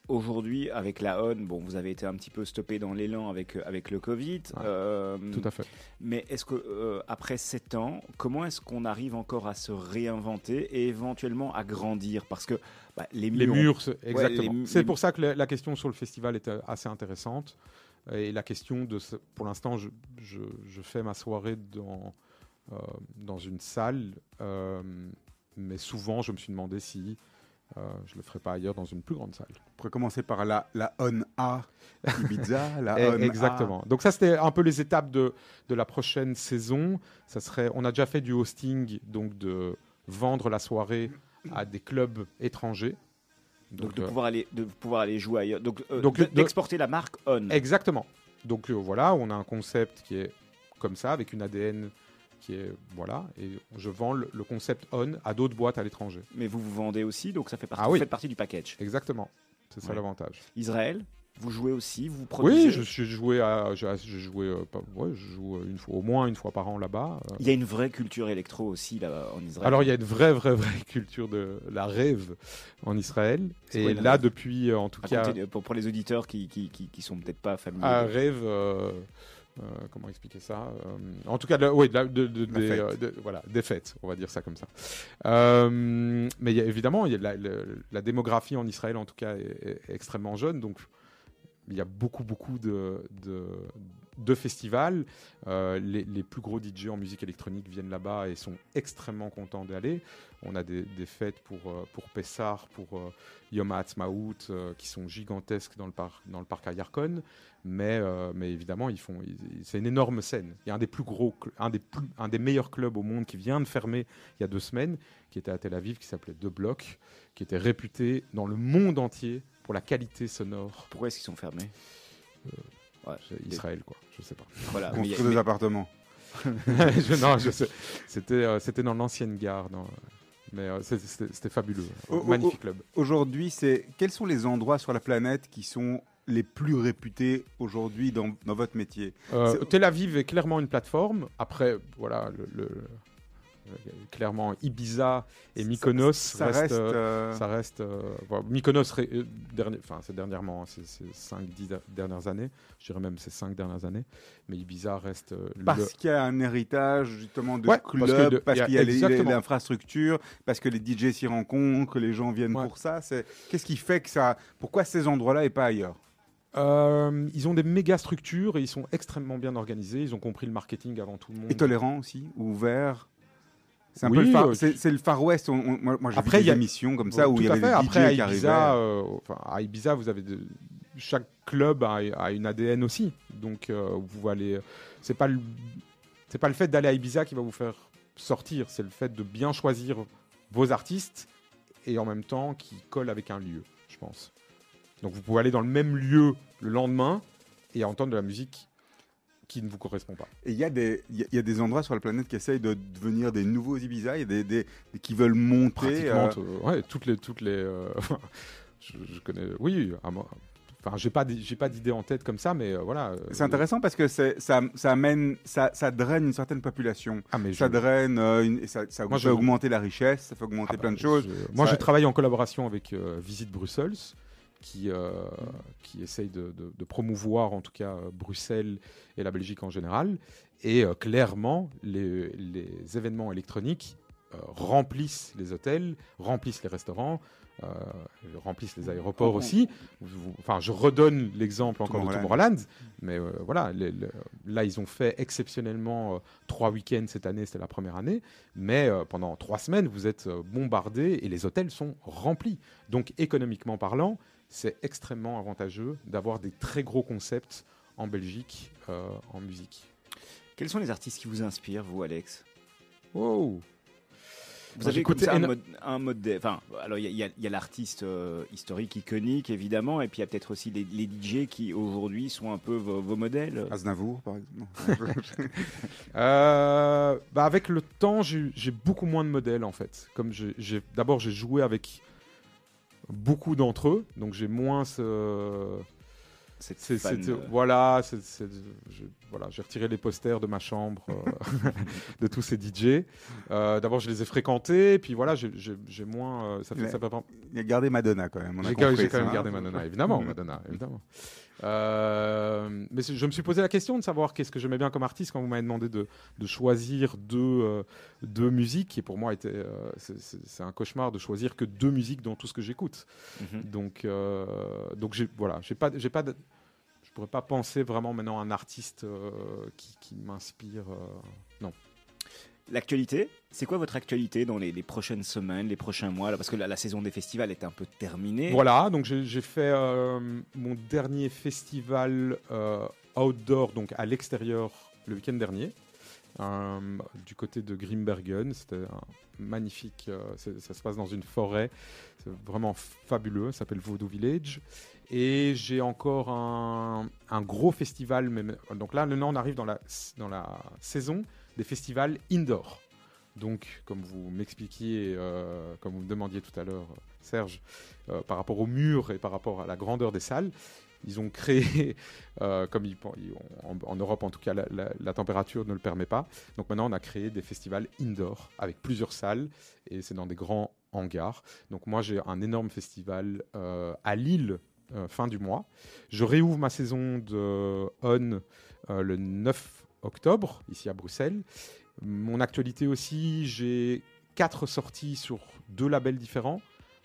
Aujourd'hui, avec la ON, bon, vous avez été un petit peu stoppé dans l'élan avec, avec le Covid. Euh, tout à fait. Mais est-ce que euh, après 7 ans, comment est-ce qu'on arrive encore à se réinventer et éventuellement à grandir? Parce que bah, les murs. exactement. c'est pour ça que la, question sur le festival est euh, assez intéressante. Et la question de. Pour l'instant, je, je, fais ma soirée dans, dans une salle. mais souvent, je me suis demandé si euh, je ne le ferai pas ailleurs dans une plus grande salle. On pourrait commencer par la, la On A Ibiza, la On Exactement. Donc ça, c'était un peu les étapes de, de la prochaine saison. Ça serait, on a déjà fait du hosting, donc de vendre la soirée à des clubs étrangers. Donc, de, pouvoir aller, de pouvoir aller jouer ailleurs. Donc, euh, d'exporter la marque On. Exactement. Donc euh, voilà, on a un concept qui est comme ça, avec une ADN est voilà et je vends le, concept on à d'autres boîtes à l'étranger. Mais vous vous vendez aussi, donc ça fait partie, ah vous faites partie du package. Exactement, c'est ça l'avantage. Israël, vous jouez aussi, vous produisez. Oui, je suis joué à, j'ai joué, euh, ouais, je joue une fois, au moins une fois par an là-bas. Euh. Il y a une vraie culture électro aussi là en Israël. Alors il y a une vraie, vraie, vraie culture de la rêve en Israël. Et là depuis, euh, en tout cas, pour, les auditeurs qui qui, qui, sont peut-être pas familiers. Un rêve. Euh, comment expliquer ça euh, En tout cas, oui, de, euh, de, voilà, des fêtes, on va dire ça comme ça. mais y a, évidemment, y a la, la, démographie en Israël, en tout cas, est, extrêmement jeune, donc il y a beaucoup, beaucoup de, de festivals. les, les, plus gros DJ en musique électronique viennent là-bas et sont extrêmement contents d'aller. On a des, des, fêtes pour, pour Pessar, pour Yom HaAtzmaut, qui sont gigantesques dans le, parc dans le parc à Yarkon mais, euh, mais évidemment, ils font, c'est une énorme scène. Il y a un des plus gros, un des, plus, un des meilleurs clubs au monde qui vient de fermer il y a deux semaines, qui était à Tel Aviv, qui s'appelait The Block, qui était réputé dans le monde entier pour la qualité sonore. Pourquoi est-ce qu'ils sont fermés? Euh, Israël, quoi. Je sais pas. Voilà, Construire des appartements. non, je sais. C'était, euh, c'était dans l'ancienne gare. mais c'était fabuleux. Magnifique club. Aujourd'hui, c'est quels sont les endroits sur la planète qui sont les plus réputés aujourd'hui dans, dans, votre métier? Euh, Tel Aviv est clairement une plateforme. Après, voilà, le, clairement Ibiza et Mykonos ça, reste, ça reste, Mykonos dernier, enfin c'est dernièrement ces, ces 5 10 dernières années. Je dirais même ces 5 dernières années. Mais Ibiza reste parce qu'il y a un héritage justement de club parce qu'il y a, l'infrastructure parce que les DJ s'y rencontrent que les gens viennent pour ça. C'est qu'est-ce qui fait que ça pourquoi ces endroits là et pas ailleurs? Euh, ils ont des méga structures et ils sont extrêmement bien organisés. Ils ont compris le marketing avant tout le monde. Et tolérants aussi, ouverts. C'est un peu le far, euh, c'est, le Far West. moi, j'ai Après, vu des émissions comme ça où il y avait des DJ Après, qui arrivaient. Euh, à Ibiza, vous avez chaque club a, une ADN aussi. Donc, vous allez. C'est pas le, c'est pas le fait d'aller à Ibiza qui va vous faire sortir. C'est le fait de bien choisir vos artistes et en même temps qui colle avec un lieu, je pense. Donc vous pouvez aller dans le même lieu le lendemain et entendre de la musique qui ne vous correspond pas. Et il y, a des, y, a des endroits sur la planète qui essayent de devenir des nouveaux Ibiza, y a des, des, qui veulent monter. Euh... ouais, toutes les, toutes les, euh, je, connais, oui, Enfin, j'ai pas, j'ai pas d'idée en tête comme ça, mais euh, voilà. Euh, c'est intéressant parce que ça, ça amène, ça, ça, draine une certaine population. Ah, mais ça draine, une, ça, ça fait augmenter la richesse, ça fait augmenter ah, plein de bah, choses. Moi, je travaille en collaboration avec Visite Brussels qui, euh, qui essaye de, promouvoir en tout cas euh, Bruxelles et la Belgique en général. Et euh, clairement, les, événements électroniques remplissent les hôtels, remplissent les restaurants, remplissent les aéroports aussi. Enfin, je redonne l'exemple encore de Tomorrowland, mais voilà, là ils ont fait exceptionnellement trois week-ends cette année, c'était la première année, mais pendant trois semaines vous êtes bombardés et les hôtels sont remplis. Donc économiquement parlant, c'est extrêmement avantageux d'avoir des très gros concepts en Belgique euh, en musique. Quels sont les artistes qui vous inspirent, vous, Alex? Oh vous avez écouté un, mode, un mode enfin, alors il y a, l'artiste euh, historique iconique évidemment, et puis il y a peut-être aussi les, DJ qui aujourd'hui sont un peu vos, modèles. Aznavour, par exemple. Euh, bah avec le temps, j'ai beaucoup moins de modèles en fait. Comme d'abord j'ai joué avec beaucoup d'entre eux, donc j'ai moins ce. voilà, voilà, j'ai retiré les posters de ma chambre euh, de tous ces DJ. Euh, d'abord, je les ai fréquentés, puis voilà, j'ai moins. Euh, ça fait, ça il a gardé Madonna quand même. J'ai quand même gardé Madonna, évidemment, Madonna, évidemment. Euh, mais je me suis posé la question de savoir qu'est-ce que j'aimais bien comme artiste quand vous m'avez demandé de, de, choisir deux, euh, deux musiques, qui pour moi était euh, c'est un cauchemar de choisir que deux musiques dans tout ce que j'écoute. Mhm. Donc donc voilà, j'ai pas j'ai pas de, je pourrais pas penser vraiment maintenant à un artiste qui, qui m'inspire. non. L'actualité, c'est quoi votre actualité dans les, prochaines semaines, les prochains mois Parce que la, saison des festivals est un peu terminée. Voilà, donc j'ai fait euh, mon dernier festival euh, outdoor, donc à l'extérieur, le week-end dernier, euh, du côté de Grimbergen. C'était magnifique, ça se passe dans une forêt, c'est vraiment fabuleux, ça s'appelle Voodoo Village. Et j'ai encore un, gros festival, donc là, maintenant on arrive dans la saison des festivals indoor. Donc, comme vous m'expliquiez, euh, comme vous me demandiez tout à l'heure, Serge, euh, par rapport au mur et par rapport à la grandeur des salles, ils ont créé, euh, comme en, Europe en tout cas, la, température ne le permet pas. Donc maintenant, on a créé des festivals indoor avec plusieurs salles et c'est dans des grands hangars. Donc moi, j'ai un énorme festival à Lille fin du mois. Je réouvre ma saison de On le 9 octobre, ici à Bruxelles. Mon actualité aussi, j'ai quatre sorties sur deux labels différents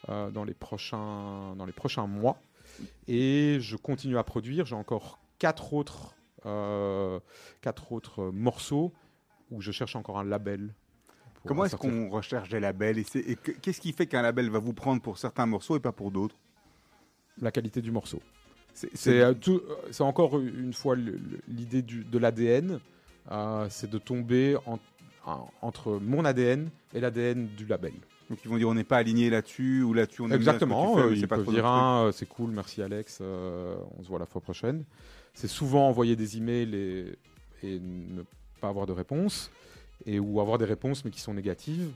euh, dans, les prochains, dans les prochains mois. Et je continue à produire. J'ai encore quatre autres, euh, quatre autres morceaux où je cherche encore un label. Comment est-ce qu'on recherche des labels Et, qu'est-ce qui fait qu'un label va vous prendre pour certains morceaux et pas pour d'autres? La qualité du morceau. Euh, c'est encore une fois l'idée de l'ADN, euh, c'est de tomber entre mon ADN et l'ADN du label. Donc ils vont dire on n'est pas aligné là-dessus ou là-dessus on Exactement, euh, ils peuvent dire euh, c'est cool, merci Alex, on se voit la fois prochaine. C'est souvent envoyer des emails et, et ne pas avoir de réponse, et, ou avoir des réponses mais qui sont négatives.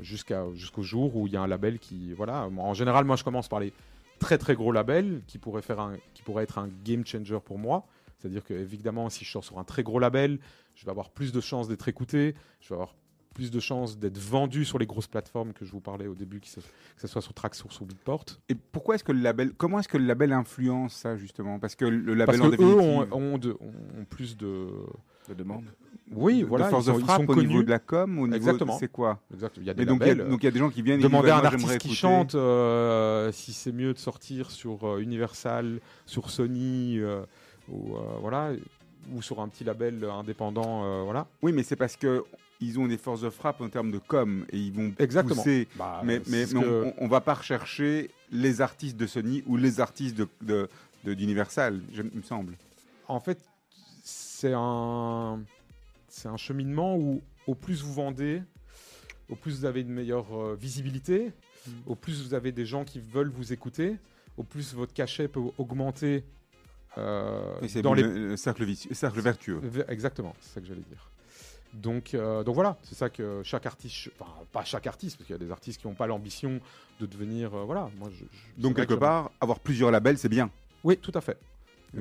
jusqu'au jour où il y a un label qui voilà en général moi je commence par les très très gros label qui pourrait, faire un, qui pourrait être un game changer pour moi. C'est-à-dire que évidemment, si je sors sur un très gros label, je vais avoir plus de chances d'être écouté, je vais avoir plus de chances d'être vendu sur les grosses plateformes que je vous parlais au début, que ce, soit sur Tracksource ou Beatport. Et pourquoi est-ce que le label, comment est-ce que le label influence ça justement? Parce que le label Parce en que eux ont, ont, ont, plus de, de demandes. Oui, voilà. De force de frappe au niveau de la com, au niveau Exactement. c'est quoi Exactement. Il y a des donc, labels, il y a, donc il y a des gens qui viennent demander et à un artiste qui chante euh, si c'est mieux de sortir sur euh, Universal, sur Sony, euh, ou euh, voilà, ou sur un petit label indépendant, euh, voilà. Oui, mais c'est parce que ils ont des forces de frappe en termes de com et ils vont Exactement. pousser. Bah, mais mais, c'est mais ce que- on, on va pas rechercher les artistes de Sony ou les artistes de d'Universal, je- il me semble. En fait, c'est un, c'est un cheminement où au plus vous vendez, au plus vous avez une meilleure euh, visibilité, Mm. au plus vous avez des gens qui veulent vous écouter, au plus votre cachet peut augmenter euh, Et c'est dans les le, le cercle vicieux, cercle vertueux. Ve- Exactement, c'est ça que j'allais dire. Donc, euh, donc voilà, c'est ça que chaque artiste, enfin pas chaque artiste, parce qu'il y a des artistes qui n'ont pas l'ambition de devenir, euh, voilà. Moi, je, je- c'est Donc quelque que part, avoir plusieurs labels, c'est bien. oui, tout à fait.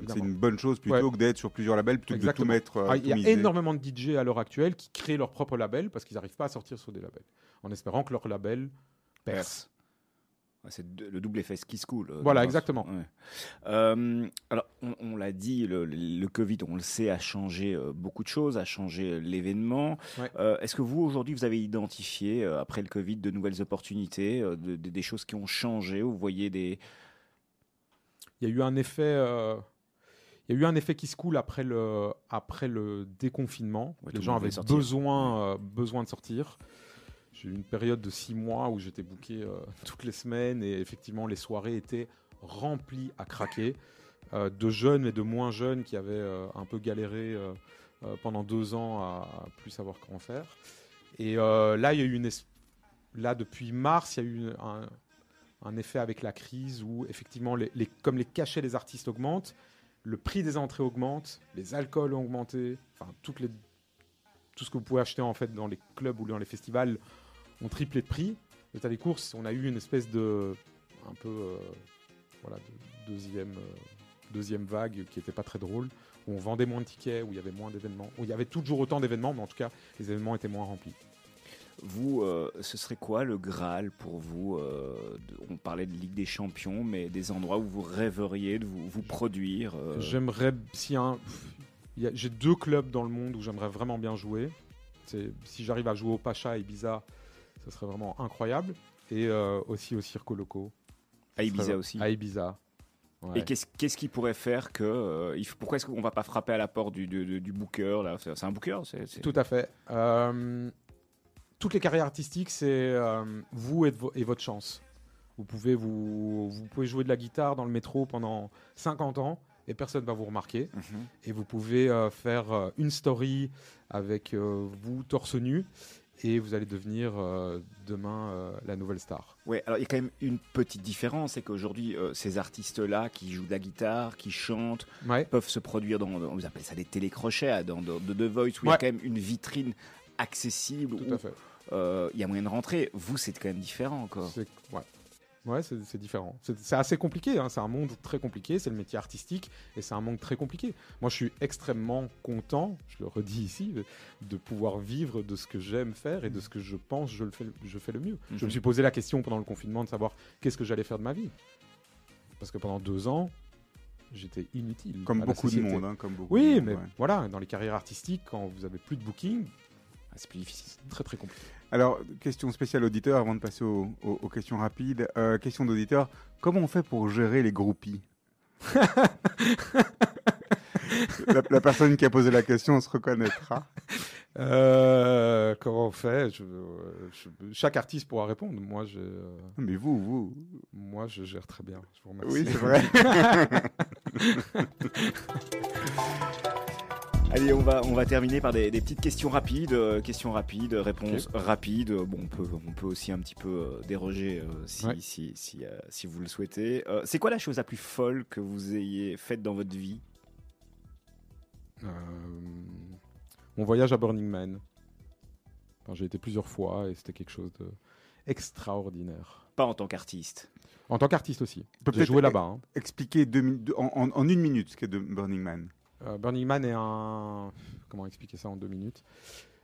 C'est une bonne chose plutôt que d'être sur plusieurs labels plutôt que de tout mettre. euh, Ah, Il y a énormément de DJ à l'heure actuelle qui créent leur propre label parce qu'ils n'arrivent pas à sortir sur des labels, en espérant que leur label perce. Ouais, C'est le double effet ski school. euh, Voilà, exactement. ouais. Euh, alors, on, on l'a dit, le, le Covid, on le sait, a changé euh, beaucoup de choses, a changé l'événement. Ouais. Euh, Est-ce que vous, aujourd'hui, vous avez identifié, après le Covid, de nouvelles opportunités, de- de- des choses qui ont changé Vous voyez des... Il y a eu un effet, euh, il y a eu un effet qui se coule après le, après le déconfinement. Ouais, Les le gens avaient besoin, euh, besoin de sortir. J'ai eu une période de six mois où j'étais booké euh, toutes les semaines et effectivement les soirées étaient remplies à craquer euh, de jeunes et de moins jeunes qui avaient un peu galéré pendant deux ans à, à plus savoir comment faire. Et là, il y a eu une là depuis mars, il y a eu un, un effet avec la crise où effectivement, les, les- comme les cachets des artistes augmentent, le prix des entrées augmente, les alcools ont augmenté, enfin toutes les, tout ce que vous pouvez acheter en fait dans les clubs ou dans les festivals ont triplé de prix. L'état des courses, on a eu une espèce de un peu euh, voilà de deuxième euh, deuxième vague qui était pas très drôle où on vendait moins de tickets, où il y avait moins d'événements, où il y avait toujours autant d'événements, mais en tout cas les événements étaient moins remplis. Vous, euh, ce serait quoi le Graal pour vous euh, de- On parlait de Ligue des Champions, mais des endroits où vous rêveriez de vous, vous produire euh, J'aimerais si un j'ai deux clubs dans le monde où j'aimerais vraiment bien jouer. Si j'arrive à jouer au Pacha et Ibiza, ça serait vraiment incroyable. Et aussi au Circo Loco. à Ibiza aussi. À Ibiza. Ouais. Et qu'est-ce qu'est-ce qui pourrait faire que euh, il faut- pourquoi est-ce qu'on va pas frapper à la porte du, du, du- du booker C'est un booker, Tout à fait. Euh, toutes les carrières artistiques, c'est euh, vous et, vo- et votre chance. Vous pouvez, vous, vous pouvez jouer de la guitare dans le métro pendant 50 ans et personne ne va vous remarquer. Mhm. Et vous pouvez euh, faire euh, une story avec vous torse nu et vous allez devenir euh, demain euh, la nouvelle star. Ouais, alors il y a quand même une petite différence, c'est qu'aujourd'hui euh, ces artistes-là qui jouent de la guitare, qui chantent, Ouais. peuvent se produire dans, dans- vous appelez ça des télécrochets, dans, dans- de The Voice où il y a quand même une vitrine accessible Tout où à fait. Euh, il y a moyen de rentrer. Vous, c'est quand même différent encore. C'est ouais. Ouais, c'est différent. C'est assez compliqué. hein. C'est un monde très compliqué. C'est le métier artistique et c'est un monde très compliqué. Moi, je suis extrêmement content, je le redis ici, de- de pouvoir vivre de ce que j'aime faire et de ce que je pense je le fais, je fais le mieux. Je me Mhm. suis posé la question pendant le confinement de savoir qu'est-ce que j'allais faire de ma vie. Parce que pendant deux ans, j'étais inutile. Comme beaucoup de monde. hein, comme beaucoup Oui, de monde, mais ouais. voilà, dans les carrières artistiques, quand vous avez plus de booking, c'est plus difficile. c'est très très compliqué. Alors, question spéciale auditeur avant de passer aux, aux- aux questions rapides. Euh, question d'auditeur comment on fait pour gérer les groupies? La, la personne qui a posé la question se reconnaîtra. Euh, comment on fait? Je- je- Chaque artiste pourra répondre. Moi, je, euh, Mais vous, vous. moi, je gère très bien. Je vous remercie. Oui, c'est vrai. Allez, on va, on va terminer par des, des petites questions rapides, euh, questions rapides, réponses rapides. Euh, Bon, on peut, on peut aussi un petit peu euh, déroger euh, si, Ouais. si, si, euh, si vous le souhaitez. Euh, c'est quoi la chose la plus folle que vous ayez faite dans votre vie? Euh, mon voyage à Burning Man. Enfin, J'ai été plusieurs fois et c'était quelque chose de extraordinaire. Pas en tant qu'artiste. En tant qu'artiste aussi. peut J'ai peut-être joué là-bas. hein. Expliquer deux en, en- en une minute ce qu'est de Burning Man. Euh, Burning Man est un. Comment expliquer ça en deux minutes?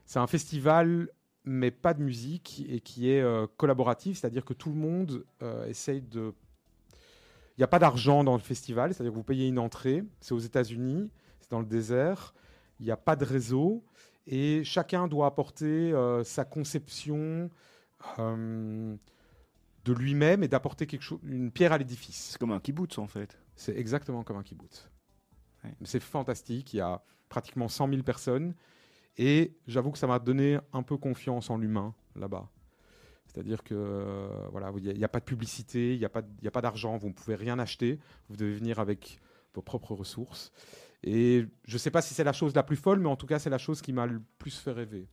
C'est un festival mais pas de musique et qui est euh, collaborative, c'est-à-dire que tout le monde euh, essaye de. Il n'y a pas d'argent dans le festival, c'est-à-dire que vous payez une entrée, c'est aux États-Unis, c'est dans le désert, il n'y a pas de réseau et chacun doit apporter euh, sa conception de lui-même et d'apporter quelque chose, une pierre à l'édifice. C'est comme un kibbutz en fait. C'est exactement comme un kibbutz. C'est fantastique, il y a pratiquement 100 000 personnes et j'avoue que ça m'a donné un peu confiance en l'humain là-bas. C'est-à-dire que euh, voilà, il n'y a, pas de publicité, il n'y a pas, a pas d'argent, vous ne pouvez rien acheter, vous devez venir avec vos propres ressources. Et je ne sais pas si c'est la chose la plus folle, mais en tout cas, c'est la chose qui m'a le plus fait rêver.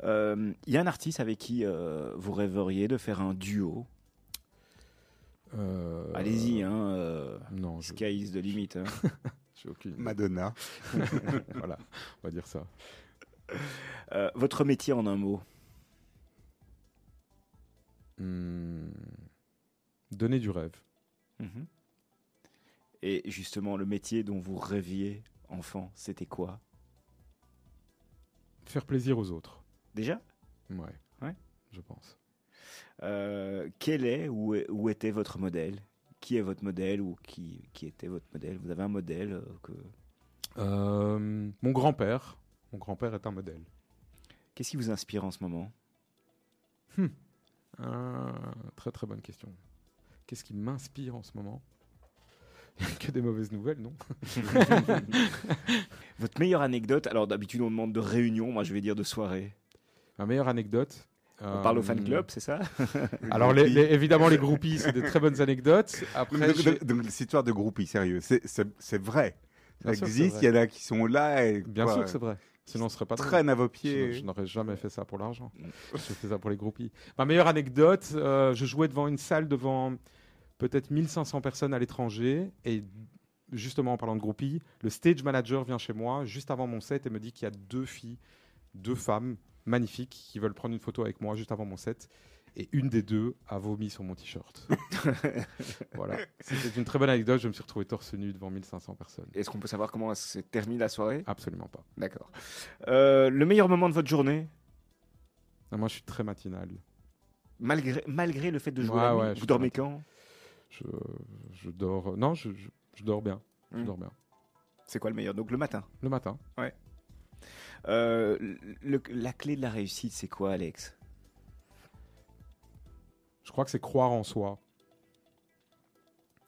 Il euh, y a un artiste avec qui euh, vous rêveriez de faire un duo? Allez-y, hein. non, Sky is the limit. Hein. Madonna. voilà, on va dire ça. Euh, votre métier en un mot hmm. Donner du rêve. Mhm. Et justement, le métier dont vous rêviez enfant, c'était quoi? Faire plaisir aux autres. Déjà? Ouais. Ouais. Je pense. Euh, quel est ou, était votre modèle? Qui est votre modèle ou qui, qui était votre modèle? Vous avez un modèle euh, que... Euh, mon grand-père. Mon grand-père est un modèle. Qu'est-ce qui vous inspire en ce moment? Hmm. Très très bonne question. Qu'est-ce qui m'inspire en ce moment? Que des mauvaises nouvelles, non? Votre meilleure anecdote Alors d'habitude on demande de réunion, moi je vais dire de soirée. Ma meilleure anecdote on parle au fan euh, club, c'est ça? Alors, évidemment, les groupies, c'est des très bonnes anecdotes. Après, donc, cette histoire de groupies, sérieux, c'est vrai. Ça existe, il y en a qui sont là. Et, Bien sûr que c'est vrai. Sinon, ce serait pas traîne à vos pieds. je n'aurais jamais fait ça pour l'argent. je fais ça pour les groupies. Ma meilleure anecdote, euh, je jouais devant une salle devant peut-être 1500 personnes à l'étranger et justement en parlant de groupies, le stage manager vient chez moi juste avant mon set et me dit qu'il y a deux filles, deux femmes magnifiques qui veulent prendre une photo avec moi juste avant mon set. Et une des deux a vomi sur mon t-shirt. voilà. C'était une très bonne anecdote. Je me suis retrouvé torse nu devant 1500 personnes. Est-ce qu'on peut savoir comment s'est terminée la soirée? Absolument pas. D'accord. Euh, le meilleur moment de votre journée? Moi, je suis très matinal. Malgré, malgré le fait de jouer la nuit, vous dormez quand? Je, je, dors. Non, je, je, dors bien. Je hmm. dors bien. C'est quoi le meilleur? Donc le matin? Le matin. Ouais. Euh, la clé de la réussite, c'est quoi, Alex? Je crois que c'est croire en soi.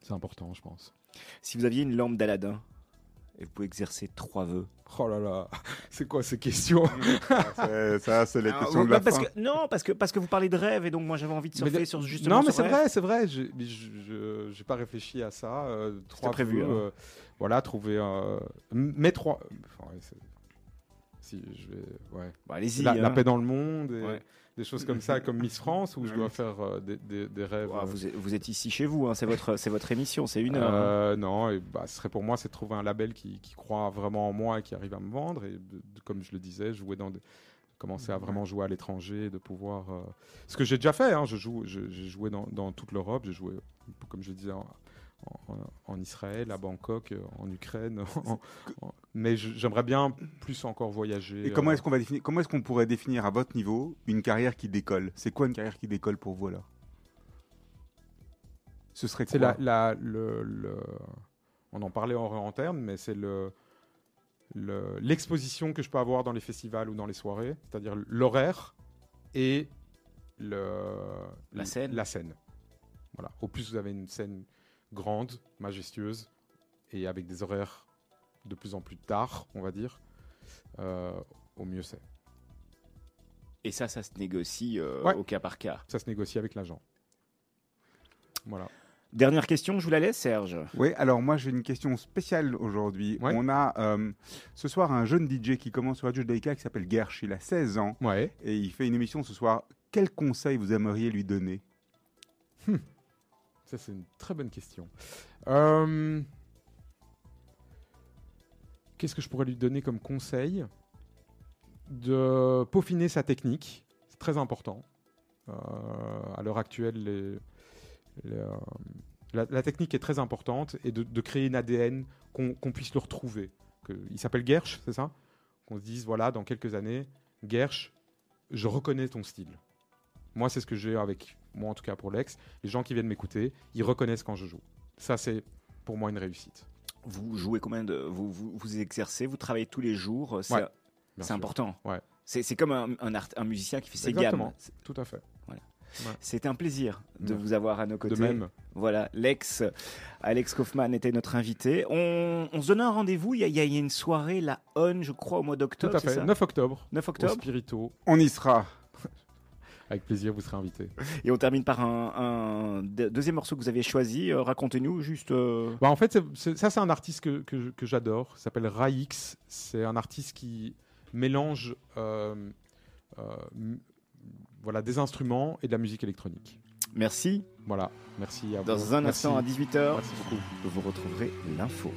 C'est important, je pense. Si vous aviez une lampe d'Aladin et vous pouvez exercer trois vœux. Oh là là, c'est quoi ces questions? Ça, c'est les ah, questions de la parce fin. Que, non, parce que, parce que vous parlez de rêve et donc moi j'avais envie de surfer sur justement. Non, mais c'est vrai, c'est vrai. Je n'ai pas réfléchi à ça. Euh, trois prévu. Vœux, hein. euh, voilà, trouver. Euh, mes trois. Enfin, si je vais, ouais. Bah, allez-y. La, hein. paix dans le monde, et des choses comme ça, comme Miss France, où je dois faire euh, des, des, rêves. Euh. vous, êtes, vous, êtes, ici chez vous, hein, c'est votre, c'est votre émission, c'est une heure. Hein. Euh, non, et bah, ce serait pour moi, c'est de trouver un label qui, qui, croit vraiment en moi et qui arrive à me vendre. Et comme je le disais, jouer dans commencer à vraiment jouer à l'étranger, de pouvoir. Ce que j'ai déjà fait, hein, je joue, j'ai joué dans, dans toute l'Europe, j'ai joué, comme je le disais, en, Israël, à Bangkok, euh, en Ukraine. mais j'aimerais bien plus encore voyager. Et comment euh. est-ce qu'on va définir Comment est-ce qu'on pourrait définir à votre niveau une carrière qui décolle? C'est quoi une carrière qui décolle pour vous là Ce serait quoi la, la, le, On en parlait en interne, mais c'est le l'exposition que je peux avoir dans les festivals ou dans les soirées, c'est-à-dire l'horaire et le, la scène. La scène. Voilà. Au plus vous avez une scène grande, majestueuse, et avec des horaires de plus en plus tard, on va dire, euh, au mieux c'est. Et ça, ça se négocie euh, au cas par cas. Ça se négocie avec l'agent. Voilà. Dernière question, je vous la laisse, Serge. Oui, alors moi j'ai une question spéciale aujourd'hui. On a euh, ce soir un jeune DJ qui commence sur Radio Judaïka qui s'appelle Gersh. Il a 16 ans ouais. et il fait une émission ce soir. Quel conseil vous aimeriez lui donner? Hmm c'est une très bonne question. Euh, qu'est-ce que je pourrais lui donner comme conseil? De peaufiner sa technique, c'est très important. Euh, à l'heure actuelle, euh, la, technique est très importante et de, créer une ADN qu'on puisse le retrouver. il s'appelle Gersh, c'est ça? Qu'on se dise, voilà, dans quelques années, Gersh je reconnais ton style. Moi, c'est ce que j'ai avec moi, en tout cas pour l'ex. Les gens qui viennent m'écouter, ils reconnaissent quand je joue. Ça, c'est pour moi une réussite. Vous jouez combien de. Vous, vous, exercez, vous travaillez tous les jours. C'est important. Ouais. C'est comme un, un, un, musicien qui fait ses gammes. Tout à fait. Voilà. C'était un plaisir de vous avoir à nos côtés. De même. Voilà, l'ex Alex Kaufman était notre invité. On, se donne un rendez-vous. Il y, a une soirée, la ON, je crois, au mois d'octobre. Tout à fait. 9 octobre. 9 octobre. Au Spirito. On y sera. Avec plaisir, vous serez invité. Et on termine par un, deuxième morceau que vous avez choisi. Euh, racontez-nous juste. Euh, bah en fait, ça, c'est un artiste que, que, j'adore. Il s'appelle Raix. C'est un artiste qui mélange euh, voilà, des instruments et de la musique électronique. Merci. Voilà, merci à vous. Dans un instant à 18h, merci beaucoup. vous retrouverez l'info.